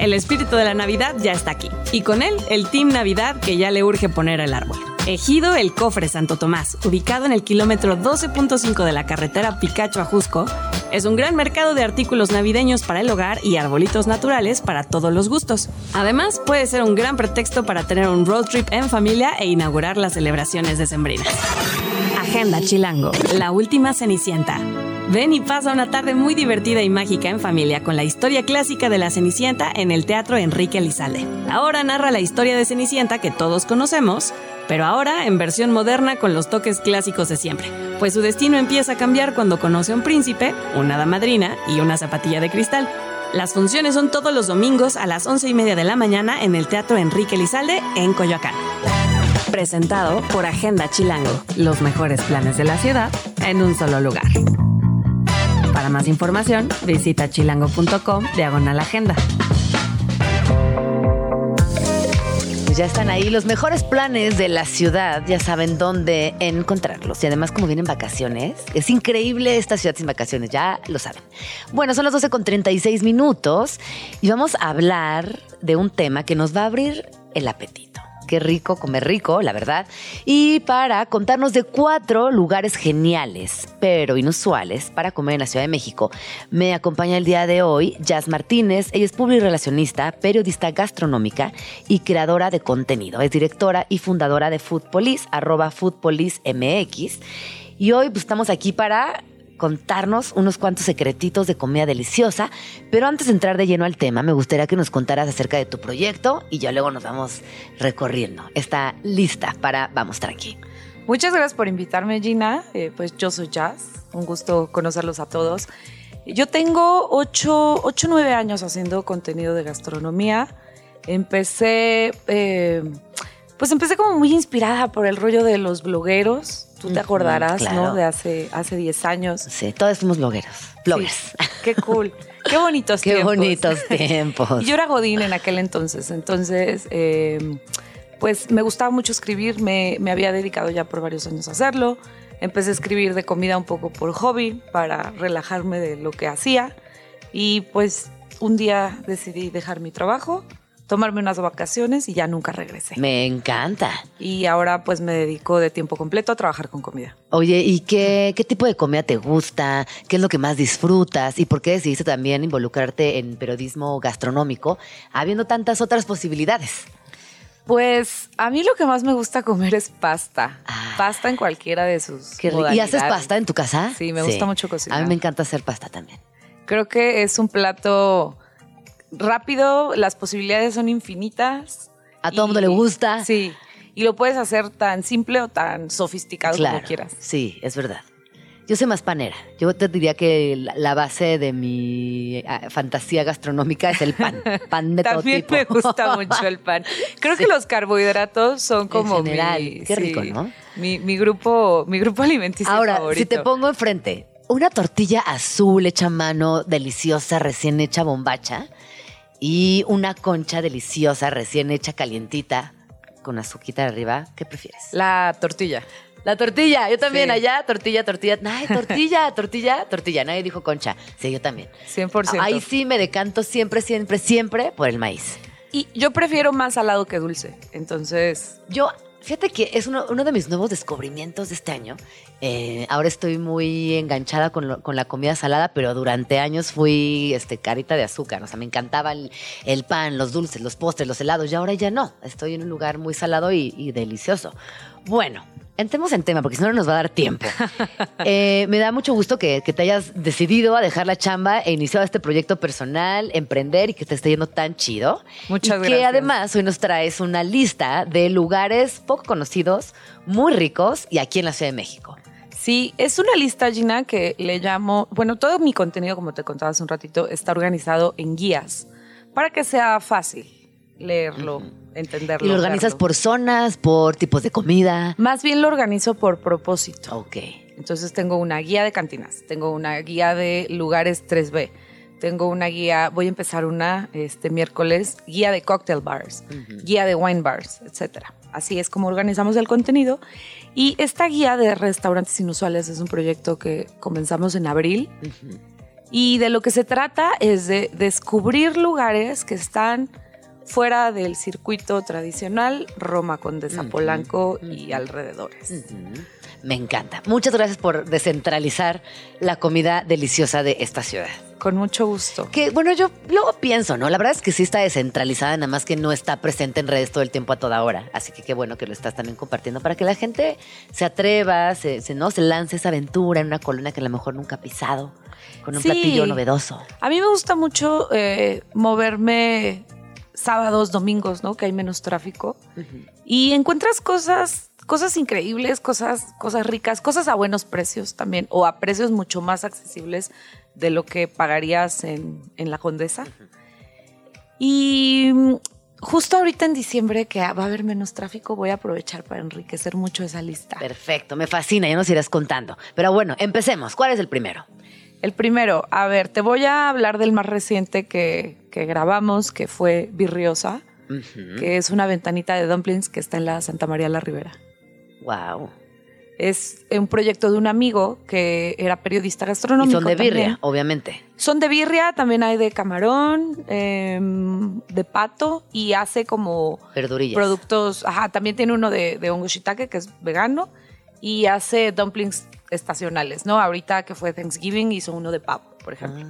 El espíritu de la Navidad ya está aquí, y con él el Team Navidad que ya le urge poner el árbol. Ejido El Cofre Santo Tomás, ubicado en el kilómetro 12.5 de la carretera Picacho a Jusco, es un gran mercado de artículos navideños para el hogar y arbolitos naturales para todos los gustos. Además, puede ser un gran pretexto para tener un road trip en familia e inaugurar las celebraciones decembrinas. Agenda Chilango, la última Cenicienta. Ven y pasa una tarde muy divertida y mágica en familia con la historia clásica de la Cenicienta en el Teatro Enrique Elizalde. Ahora narra la historia de Cenicienta que todos conocemos, pero ahora en versión moderna con los toques clásicos de siempre, pues su destino empieza a cambiar cuando conoce a un príncipe, una hada madrina y una zapatilla de cristal. Las funciones son todos los domingos a las once y media de la mañana en el Teatro Enrique Elizalde en Coyoacán. Presentado por Agenda Chilango, los mejores planes de la ciudad en un solo lugar. Más información, visita chilango.com diagonal agenda. Pues ya están ahí los mejores planes de la ciudad, ya saben dónde encontrarlos. Y además, como vienen vacaciones, es increíble esta ciudad sin vacaciones, ya lo saben. Bueno, son las 12 con 36 minutos y vamos a hablar de un tema que nos va a abrir el apetito. Qué rico comer rico, la verdad. Y para contarnos de cuatro lugares geniales, pero inusuales para comer en la Ciudad de México, me acompaña el día de hoy Jazz Martínez. Ella es publirelacionista, periodista gastronómica y creadora de contenido. Es directora y fundadora de Food Police, arroba Food MX. Y hoy pues, estamos aquí para contarnos unos cuantos secretitos de comida deliciosa. Pero antes de entrar de lleno al tema, me gustaría que nos contaras acerca de tu proyecto y ya luego nos vamos recorriendo. Está lista para Vamos Tranqui. Muchas gracias por invitarme, Gina. Eh, pues yo soy Jazz. Un gusto conocerlos a todos. Yo tengo 8, 8 9 años haciendo contenido de gastronomía. Empecé, eh, pues empecé como muy inspirada por el rollo de los blogueros Tú te acordarás, ¿no? De hace, hace 10 años. Sí, todos fuimos blogueros. Bloggers. qué cool. Qué bonitos qué tiempos. Qué bonitos tiempos. y yo era Godín en aquel entonces. Entonces, eh, pues me gustaba mucho escribir. Me, me había dedicado ya por varios años a hacerlo. Empecé a escribir de comida un poco por hobby, para relajarme de lo que hacía. Y pues un día decidí dejar mi trabajo, tomarme unas vacaciones y ya nunca regresé. Me encanta. Y ahora pues me dedico de tiempo completo a trabajar con comida. Oye, ¿y qué, qué tipo de comida te gusta? ¿Qué es lo que más disfrutas? ¿Y por qué decidiste también involucrarte en periodismo gastronómico, habiendo tantas otras posibilidades? Pues a mí lo que más me gusta comer es pasta. Ah. Pasta en cualquiera de sus Qué. ¿Y haces pasta en tu casa? Sí, me gusta mucho cocinar. A mí me encanta hacer pasta también. Creo que es un plato rápido, las posibilidades son infinitas. A todo y- mundo le gusta. Sí. Y lo puedes hacer tan simple o tan sofisticado Claro. como quieras. Sí, es verdad. Yo soy más panera. Yo te diría que la, base de mi ah, fantasía gastronómica es el pan. Pan de todo También tipo. me gusta mucho el pan. Creo Sí. que los carbohidratos son como general, mi, qué rico, ¿no? Mi, mi grupo, mi grupo alimenticio Ahora, favorito. si te pongo enfrente una tortilla azul hecha a mano, deliciosa, recién hecha bombacha, y una concha deliciosa, recién hecha calientita, con azuquita arriba, ¿qué prefieres? La tortilla. La tortilla, yo también Sí. allá, tortilla, tortilla, ay, tortilla, tortilla, tortilla, nadie dijo concha, sí, yo también. 100%. Ahí sí me decanto siempre, siempre, siempre por el maíz. Y yo prefiero más salado que dulce. Entonces, Yo, fíjate que es uno, de mis nuevos descubrimientos de este año. Eh, ahora estoy muy enganchada con, con la comida salada, pero durante años fui este, carita de azúcar. O sea, me encantaba el, pan, los dulces, los postres, los helados. Y ahora ya no. Estoy en un lugar muy salado y delicioso. Bueno, entremos en tema, porque si no, no nos va a dar tiempo. Eh, me da mucho gusto que, que te hayas decidido a dejar la chamba e iniciado este proyecto personal, emprender y que te esté yendo tan chido. Muchas y que gracias. además hoy nos traes una lista de lugares poco conocidos, muy ricos y aquí en la Ciudad de México. Sí, es una lista, Gina, que le llamo, bueno, todo mi contenido, como te contaba hace un ratito, está organizado en guías para que sea fácil leerlo, entenderlo. Y lo organizas verlo. por zonas, por tipos de comida. Más bien lo organizo por propósito. Ok. Entonces tengo una guía de cantinas, tengo una guía de lugares 3B, tengo una guía, voy a empezar una este miércoles, guía de cocktail bars, guía de wine bars, etcétera. Así es como organizamos el contenido. Y esta guía de restaurantes inusuales es un proyecto que comenzamos en abril. Y de lo que se trata es de descubrir lugares que están fuera del circuito tradicional, Roma Condesa Polanco y alrededores. Me encanta. Muchas gracias por descentralizar la comida deliciosa de esta ciudad. Con mucho gusto. Que bueno, yo luego pienso, ¿no? La verdad es que sí está descentralizada, nada más que no está presente en redes todo el tiempo a toda hora. Así que qué bueno que lo estás también compartiendo para que la gente se atreva, se, se- ¿no? se lance esa aventura en una colonia que a lo mejor nunca ha pisado, con un Sí. platillo novedoso. A mí me gusta mucho eh, moverme sábados, domingos, ¿no? Que hay menos tráfico. Y encuentras cosas, cosas increíbles, cosas, cosas ricas, cosas a buenos precios también, o a precios mucho más accesibles de lo que pagarías en, en la Condesa. Y justo ahorita en diciembre, que va a haber menos tráfico, voy a aprovechar para enriquecer mucho esa lista. Perfecto, me fascina, ya nos irás contando. Pero bueno, empecemos. ¿Cuál es el primero? El primero, a ver, te voy a hablar del más reciente que, que grabamos, que fue Virriosa, que es una ventanita de dumplings que está en la Santa María la Ribera. Wow. Es un proyecto de un amigo que era periodista Y gastronómico. son de birria, también. obviamente. Son de birria, también hay de camarón, em, de pato y hace como Verdurillas. productos. Ajá, también tiene uno de, de hongo shiitake que es vegano y hace dumplings estacionales, ¿no? Ahorita que fue Thanksgiving hizo uno de pavo, por ejemplo.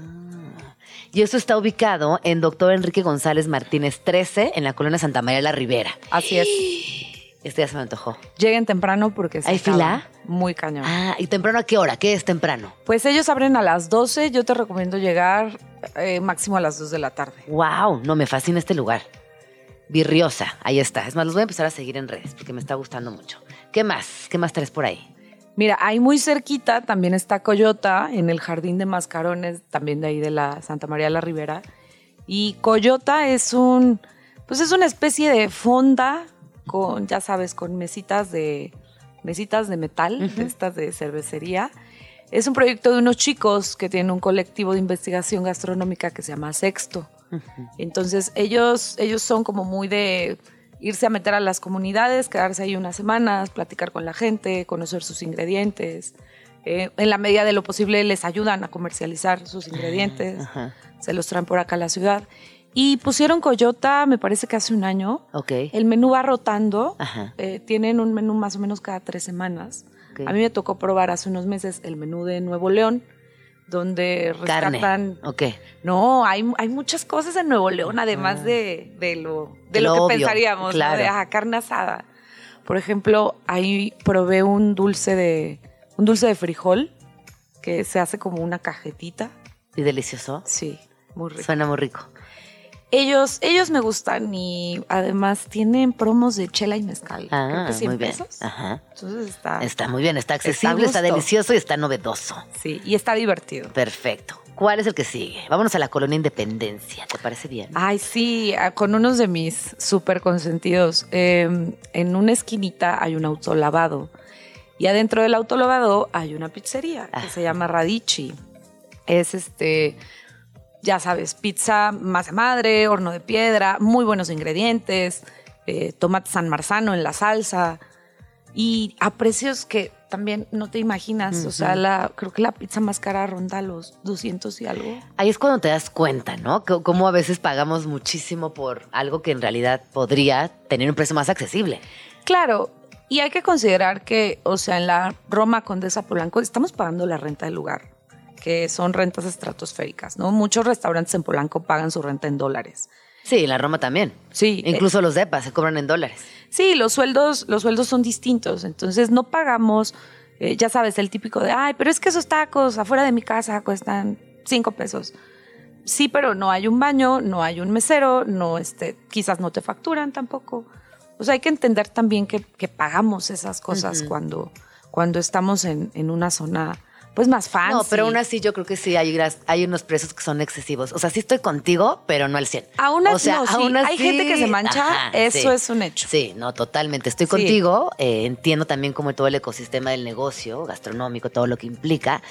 Y esto está ubicado en Doctor Enrique González Martínez 13, en la colonia Santa María la Ribera. Así es. Este ya se me antojó. Lleguen temprano porque se ¿Hay fila? Muy cañón. Ah, ¿y temprano a qué hora? ¿Qué es temprano? Pues ellos abren a las 12, yo te recomiendo llegar eh, máximo a las 2 de la tarde. Wow, no, me fascina este lugar. Virriosa, ahí está. Es más, los voy a empezar a seguir en redes porque me está gustando mucho. ¿Qué más? ¿Qué más traes por ahí? Mira, ahí muy cerquita también está Coyota, en el Jardín de Mascarones, también de ahí de la Santa María de la Ribera. Y Coyota es un, pues es una especie de fonda con, ya sabes, con mesitas de, mesitas de metal, de estas de cervecería. Es un proyecto de unos chicos que tienen un colectivo de investigación gastronómica que se llama Sexto. Entonces ellos, ellos son como muy de irse a meter a las comunidades, quedarse ahí unas semanas, platicar con la gente, conocer sus ingredientes. Eh, en la medida de lo posible les ayudan a comercializar sus ingredientes, se los traen por acá a la ciudad. Y pusieron Coyota, me parece que hace un año. Ok. El menú va rotando. Ajá. Eh, tienen un menú más o menos cada tres semanas. Ok. A mí me tocó probar hace unos meses el menú de Nuevo León, donde Carne. rescatan. Ok. No, hay, hay muchas cosas en Nuevo León, además de, de lo, de lo, lo que obvio, pensaríamos, ¿no? claro. De ajá, carne asada. Por ejemplo, ahí probé un dulce de un dulce de frijol que se hace como una cajetita. ¿Y delicioso? Sí, muy rico. Suena muy rico. Ellos, ellos me gustan y además tienen promos de chela y mezcal. Creo Ah, que 100 muy bien. pesos. Ajá. Entonces está, Está muy bien, está accesible, está, delicioso y está novedoso. sí, y está divertido. Perfecto. ¿Cuál es el que sigue? Vámonos a la colonia Independencia. ¿Te parece bien? Ay, sí, ah, con unos de mis súper consentidos. Eh, en una esquinita hay un autolavado y adentro del autolavado hay una pizzería que Ah. se llama Radici. Es este, ya sabes, pizza masa madre, horno de piedra, muy buenos ingredientes, eh, tomate san marzano en la salsa y a precios que también no te imaginas. O sea, la, creo que la pizza más cara ronda los 200 y algo. Ahí es cuando te das cuenta, ¿no? C- Cómo a veces pagamos muchísimo por algo que en realidad podría tener un precio más accesible. Claro, y hay que considerar que, o sea, en la Roma Condesa Polanco estamos pagando la renta del lugar, que son rentas estratosféricas, ¿no? Muchos restaurantes en Polanco pagan su renta en dólares. Sí, en la Roma también. Sí, Incluso los depas se cobran en dólares. Sí, los sueldos, los sueldos son distintos, entonces no pagamos, eh, ya sabes, el típico de, ay, pero es que esos tacos afuera de mi casa cuestan cinco pesos. Sí, pero no hay un baño, no hay un mesero, no, este, quizás no te facturan tampoco. O sea, hay que entender también que, que pagamos esas cosas cuando, cuando estamos en, en una zona, pues más fancy. No, pero aún así yo creo que sí hay, unos precios que son excesivos. O sea, sí estoy contigo, pero no al 100. Aún o así, sea, no, sí, aún hay gente que se mancha, Ajá, eso sí. es un hecho. Sí, no, totalmente. Estoy Sí. contigo. eh, entiendo también como todo el ecosistema del negocio gastronómico, todo lo que implica.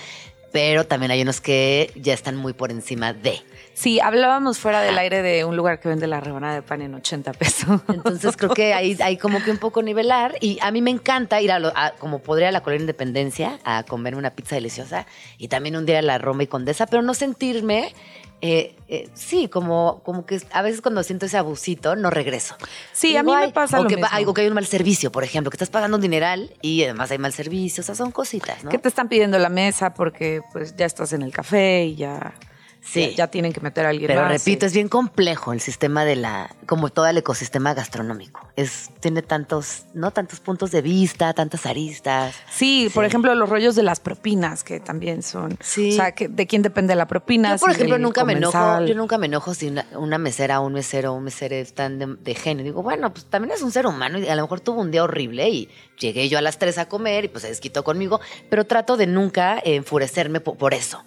Pero también hay unos que ya están muy por encima de. Sí, hablábamos fuera del aire de un lugar que vende la rebanada de pan en 80 pesos. Entonces creo que hay, hay como que un poco nivelar. Y a mí me encanta ir a, lo- a- como podría a la Colonia Independencia a comerme una pizza deliciosa y también un día a la Roma y Condesa, pero no sentirme, eh, eh, sí, como, como que a veces cuando siento ese abusito no regreso. Sí, a mí me pasa o lo que, va- mismo. ay, o que hay un mal servicio, por ejemplo, que estás pagando un dineral y además hay mal servicio. O sea, son cositas, ¿no? que te están pidiendo la mesa porque pues ya estás en el café y ya, Sí. ya, ya tienen que meter a alguien Pero más. repito, sí. es bien complejo el sistema de la, como todo el ecosistema gastronómico. Es, tiene tantos, ¿no? Tantos puntos de vista, tantas aristas. Sí, por ejemplo, los rollos de las propinas, que también son. Sí. O sea, que ¿de quién depende la propina? Yo, por ejemplo, nunca me enojo, yo nunca me enojo si una, una mesera, un mesero, un mesero están de, de genio. Digo, bueno, pues también es un ser humano y a lo mejor tuvo un día horrible y llegué yo a las 3 a comer y pues se desquitó conmigo, pero trato de nunca enfurecerme po- por eso.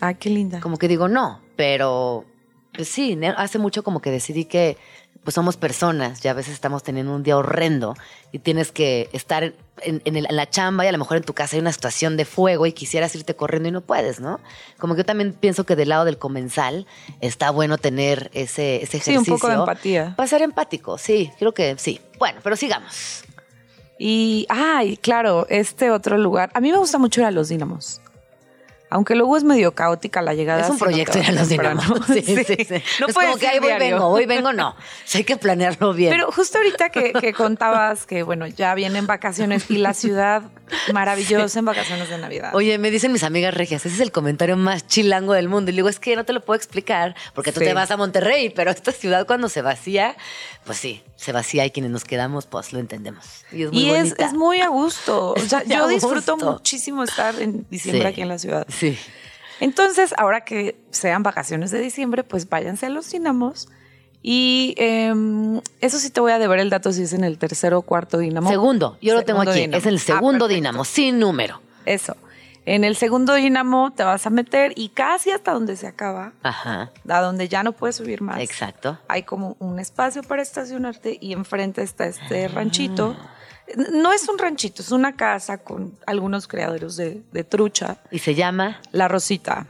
Ay, qué linda. Como que digo, no, pero pues sí, hace mucho como que decidí que pues somos personas y a veces estamos teniendo un día horrendo y tienes que estar en, en el- en la chamba y a lo mejor en tu casa hay una situación de fuego y quisieras irte corriendo y no puedes, ¿no? Como que yo también pienso que del lado del comensal está bueno tener ese, ese Sí, un ejercicio. poco de empatía. Para ser empático, sí, creo que sí. Bueno, pero sigamos. Y, ay, claro, este otro lugar. A mí me gusta mucho ir a los Dínamos. Aunque luego es medio caótica la llegada. Es un proyecto vas ir a los temprano. dinamos. Sí, sí, sí. No es como que ahí voy, vengo, voy, vengo, no. Sea, hay que planearlo bien. Pero justo ahorita que, que contabas que, bueno, ya vienen vacaciones y la ciudad maravillosa en vacaciones de Navidad. Oye, me dicen mis amigas regias, ese es el comentario más chilango del mundo. Y le digo, es que no te lo puedo explicar, porque tú Sí. te vas a Monterrey, pero esta ciudad cuando se vacía, pues sí, se vacía y quienes nos quedamos, pues lo entendemos. Y es muy y es, muy a gusto. O sea, yo a disfruto gusto. muchísimo estar en diciembre Sí. aquí en la ciudad. Sí. Entonces, ahora que sean vacaciones de diciembre, pues váyanse a los Dinamos. Y em, eso sí te voy a deber el dato si es en el tercero o cuarto Dinamo. Segundo, yo lo tengo aquí, es el Ah, segundo perfecto. Dinamo, sin número. Eso. En el segundo Dinamo te vas a meter y casi hasta donde se acaba, Ajá, a donde ya no puedes subir más. exacto. Hay como un espacio para estacionarte y enfrente está este ranchito. No es un ranchito, es una casa con algunos criaderos de, de trucha. Y se llama, La Rosita.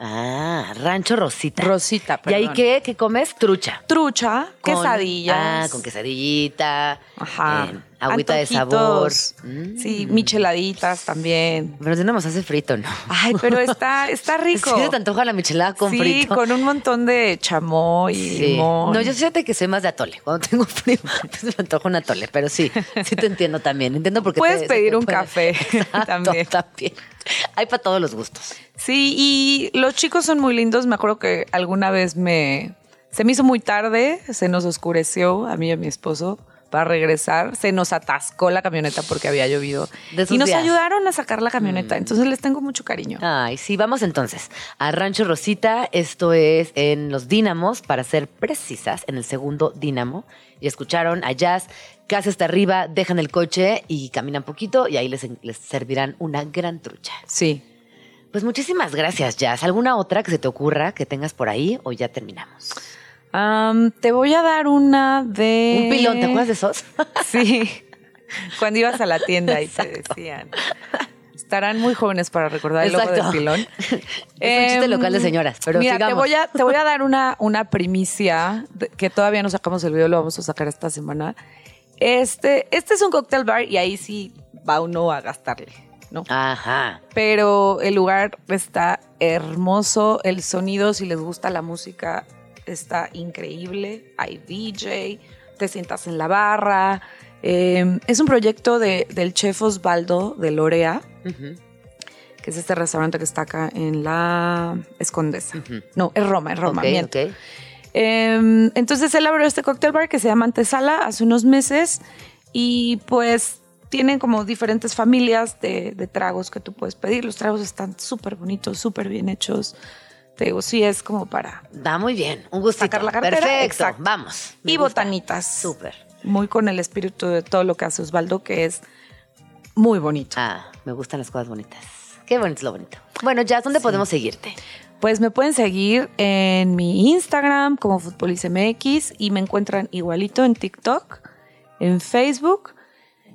ah, Rancho Rosita. Rosita, ¿Y ahí perdón. qué, qué comes? Trucha. Trucha, Con- quesadillas. Ah, con quesadillita. Ajá. eh, Agüita de sabor. Antojitos. Mm. Sí, micheladitas también. Pero si no nos hace frito, ¿no? Ay, pero está, está rico. ¿Sí te antoja la michelada con sí, frito? con un montón de chamoy y Sí. limón. No, yo fíjate que soy más de atole. Cuando tengo frío, pues me antojo un atole. Pero sí, sí te entiendo también. Entiendo por qué Puedes te- pedir te un puede- café Exacto, también. también. Hay para todos los gustos. Sí, y los chicos son muy lindos. Me acuerdo que alguna vez me... Se me hizo muy tarde, se nos oscureció a mí y a mi esposo para regresar. Se nos atascó la camioneta porque había llovido. Y nos días. Mm. ayudaron a sacar la camioneta. Entonces les tengo mucho cariño. Ay, sí, vamos entonces a Rancho Rosita. Esto es en los Dínamos, para ser precisas, en el segundo Dínamo. Y escucharon a Jazz, casi hasta arriba, dejan el coche y caminan poquito y ahí les, les servirán una gran trucha. Sí. Pues muchísimas gracias, Jazz. ¿Alguna otra que se te ocurra que tengas por ahí o ya terminamos? Am, te voy a dar una de... Un pilón, ¿te acuerdas de esos? Sí. Cuando ibas a la tienda y te decían. Estarán muy jóvenes para recordar el logo del pilón. Es un chiste Em, local de señoras, pero Mira, te voy, a, te voy a dar una, una primicia de- que todavía no sacamos el video, lo vamos a sacar esta semana. Este, este es un cocktail bar y ahí sí va uno a gastarle, ¿no? Ajá. Pero el lugar está hermoso, el sonido, si les gusta la música, está increíble. Hay DJ, te sientas en la barra. Eh, es un proyecto de- del chef Osvaldo de Lorea, que es este restaurante que está acá en la Escondesa. No, es Roma, es Roma. Ok, miento. ok. Eh, entonces él abrió este cóctel bar que se llama Antesala hace unos meses y pues tienen como diferentes familias de, de tragos que tú puedes pedir. Los tragos están súper bonitos, súper bien hechos. Te digo, sí es como para... Va muy bien. Un gustito. Sacar la cartera, Perfecto. exacto. Vamos. Y gusta. botanitas. Súper. Muy con el espíritu de todo lo que hace Osvaldo, que es muy bonito. Ah, me gustan las cosas bonitas. Qué bonito es lo bonito. Bueno, Jazz, ¿dónde podemos seguirte? Pues me pueden seguir en mi Instagram como FutbolisMX y me encuentran igualito en TikTok, en Facebook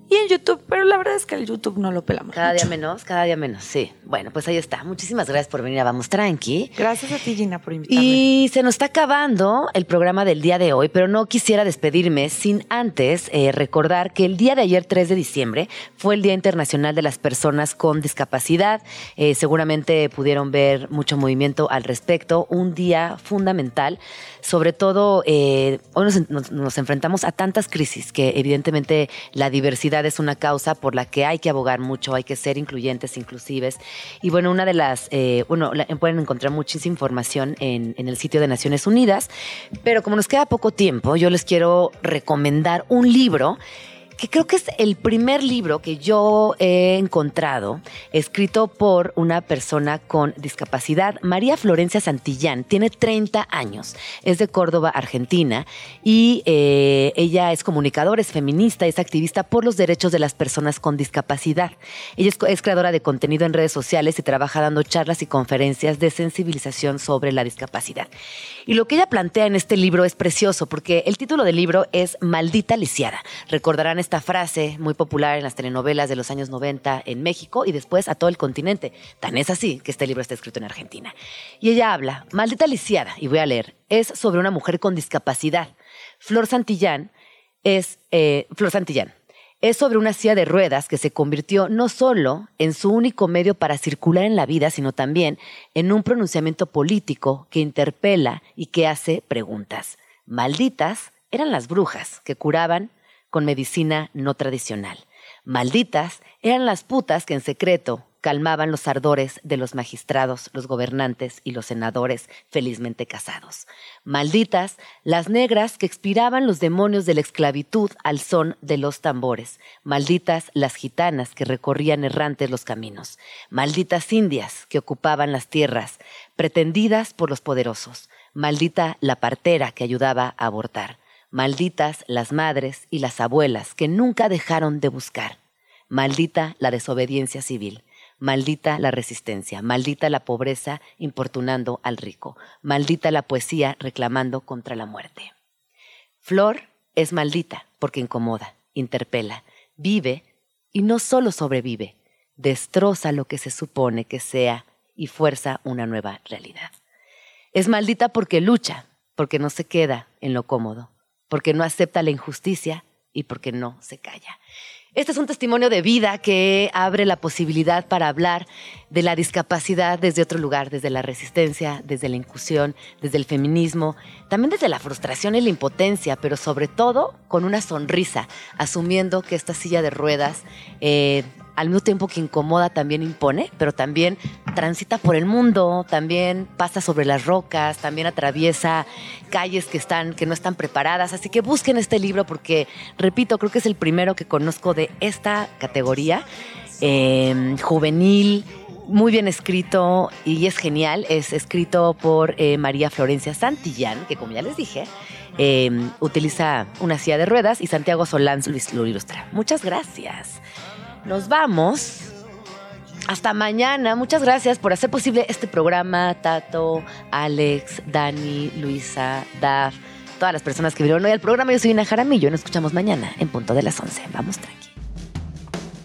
y en YouTube, pero la verdad es que el YouTube no lo pelamos. Cada día menos, cada día menos, sí. Bueno, pues ahí está. Muchísimas gracias por venir a Vamos Tranqui. Gracias a ti, Gina, por invitarme. Y se nos está acabando el programa del día de hoy, pero no quisiera despedirme sin antes eh, recordar que el día de ayer, 3 de diciembre, fue el Día Internacional de las Personas con Discapacidad. Eh, seguramente pudieron ver mucho movimiento al respecto. Un día fundamental, sobre todo, eh, hoy nos, nos- enfrentamos a tantas crisis que evidentemente la diversidad es una causa por la que hay que abogar mucho, hay que ser incluyentes, inclusives. Y bueno, una de las, eh, bueno, la- pueden encontrar muchísima información en, en el sitio de Naciones Unidas, pero como nos queda poco tiempo, yo les quiero recomendar un libro que creo que es el primer libro que yo he encontrado escrito por una persona con discapacidad. María Florencia Santillán tiene 30 años, es de Córdoba, Argentina, y eh, ella es comunicadora, es feminista, es activista por los derechos de las personas con discapacidad. Ella es, creadora de contenido en redes sociales y trabaja dando charlas y conferencias de sensibilización sobre la discapacidad. Y lo que ella plantea en este libro es precioso porque el título del libro es Maldita lisiada. Recordarán esta frase muy popular en las telenovelas de los años 90 en México y después a todo el continente. Tan es así que este libro está escrito en Argentina. Y ella habla, Maldita lisiada, y voy a leer, es sobre una mujer con discapacidad. Flor Santillán es, eh, Flor Santillán, es sobre una silla de ruedas que se convirtió no solo en su único medio para circular en la vida, sino también en un pronunciamiento político que interpela y que hace preguntas. Malditas eran las brujas que curaban con medicina no tradicional. Malditas eran las putas que en secreto calmaban los ardores de los magistrados, los gobernantes y los senadores felizmente casados. Malditas las negras que expiraban los demonios de la esclavitud al son de los tambores. Malditas las gitanas que recorrían errantes los caminos. Malditas indias que ocupaban las tierras, pretendidas por los poderosos. Maldita la partera que ayudaba a abortar. Malditas las madres y las abuelas que nunca dejaron de buscar. Maldita la desobediencia civil. Maldita la resistencia, maldita la pobreza importunando al rico, maldita la poesía reclamando contra la muerte. Flor es maldita porque incomoda, interpela, vive y no solo sobrevive, destroza lo que se supone que sea y fuerza una nueva realidad. Es maldita porque lucha, porque no se queda en lo cómodo, porque no acepta la injusticia y porque no se calla. Este es un testimonio de vida que abre la posibilidad para hablar de la discapacidad desde otro lugar, desde la resistencia, desde la inclusión, desde el feminismo, también desde la frustración y la impotencia, pero sobre todo con una sonrisa, asumiendo que esta silla de ruedas eh, al mismo tiempo que incomoda también impone, pero también transita por el mundo, también pasa sobre las rocas, también atraviesa calles que están que no están preparadas, así que busquen este libro porque repito, creo que es el primero que conozco de esta categoría eh, juvenil muy bien escrito y es genial. Es escrito por eh, María Florencia Santillán, que como ya les dije, eh, utiliza una silla de ruedas y Santiago Solán lo ilustra. Muchas gracias. Nos vamos. Hasta mañana. Muchas gracias por hacer posible este programa. Tato, Alex, Dani, Luisa, Daf, todas las personas que vieron hoy al programa. Yo soy Ina Jaramillo. Nos escuchamos mañana en punto de las 11. Vamos tranqui.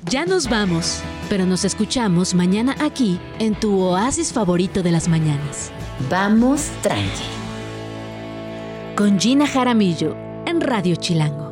Ya nos vamos, pero nos escuchamos mañana aquí en tu oasis favorito de las mañanas. Vamos tranqui. Con Gina Jaramillo en Radio Chilango.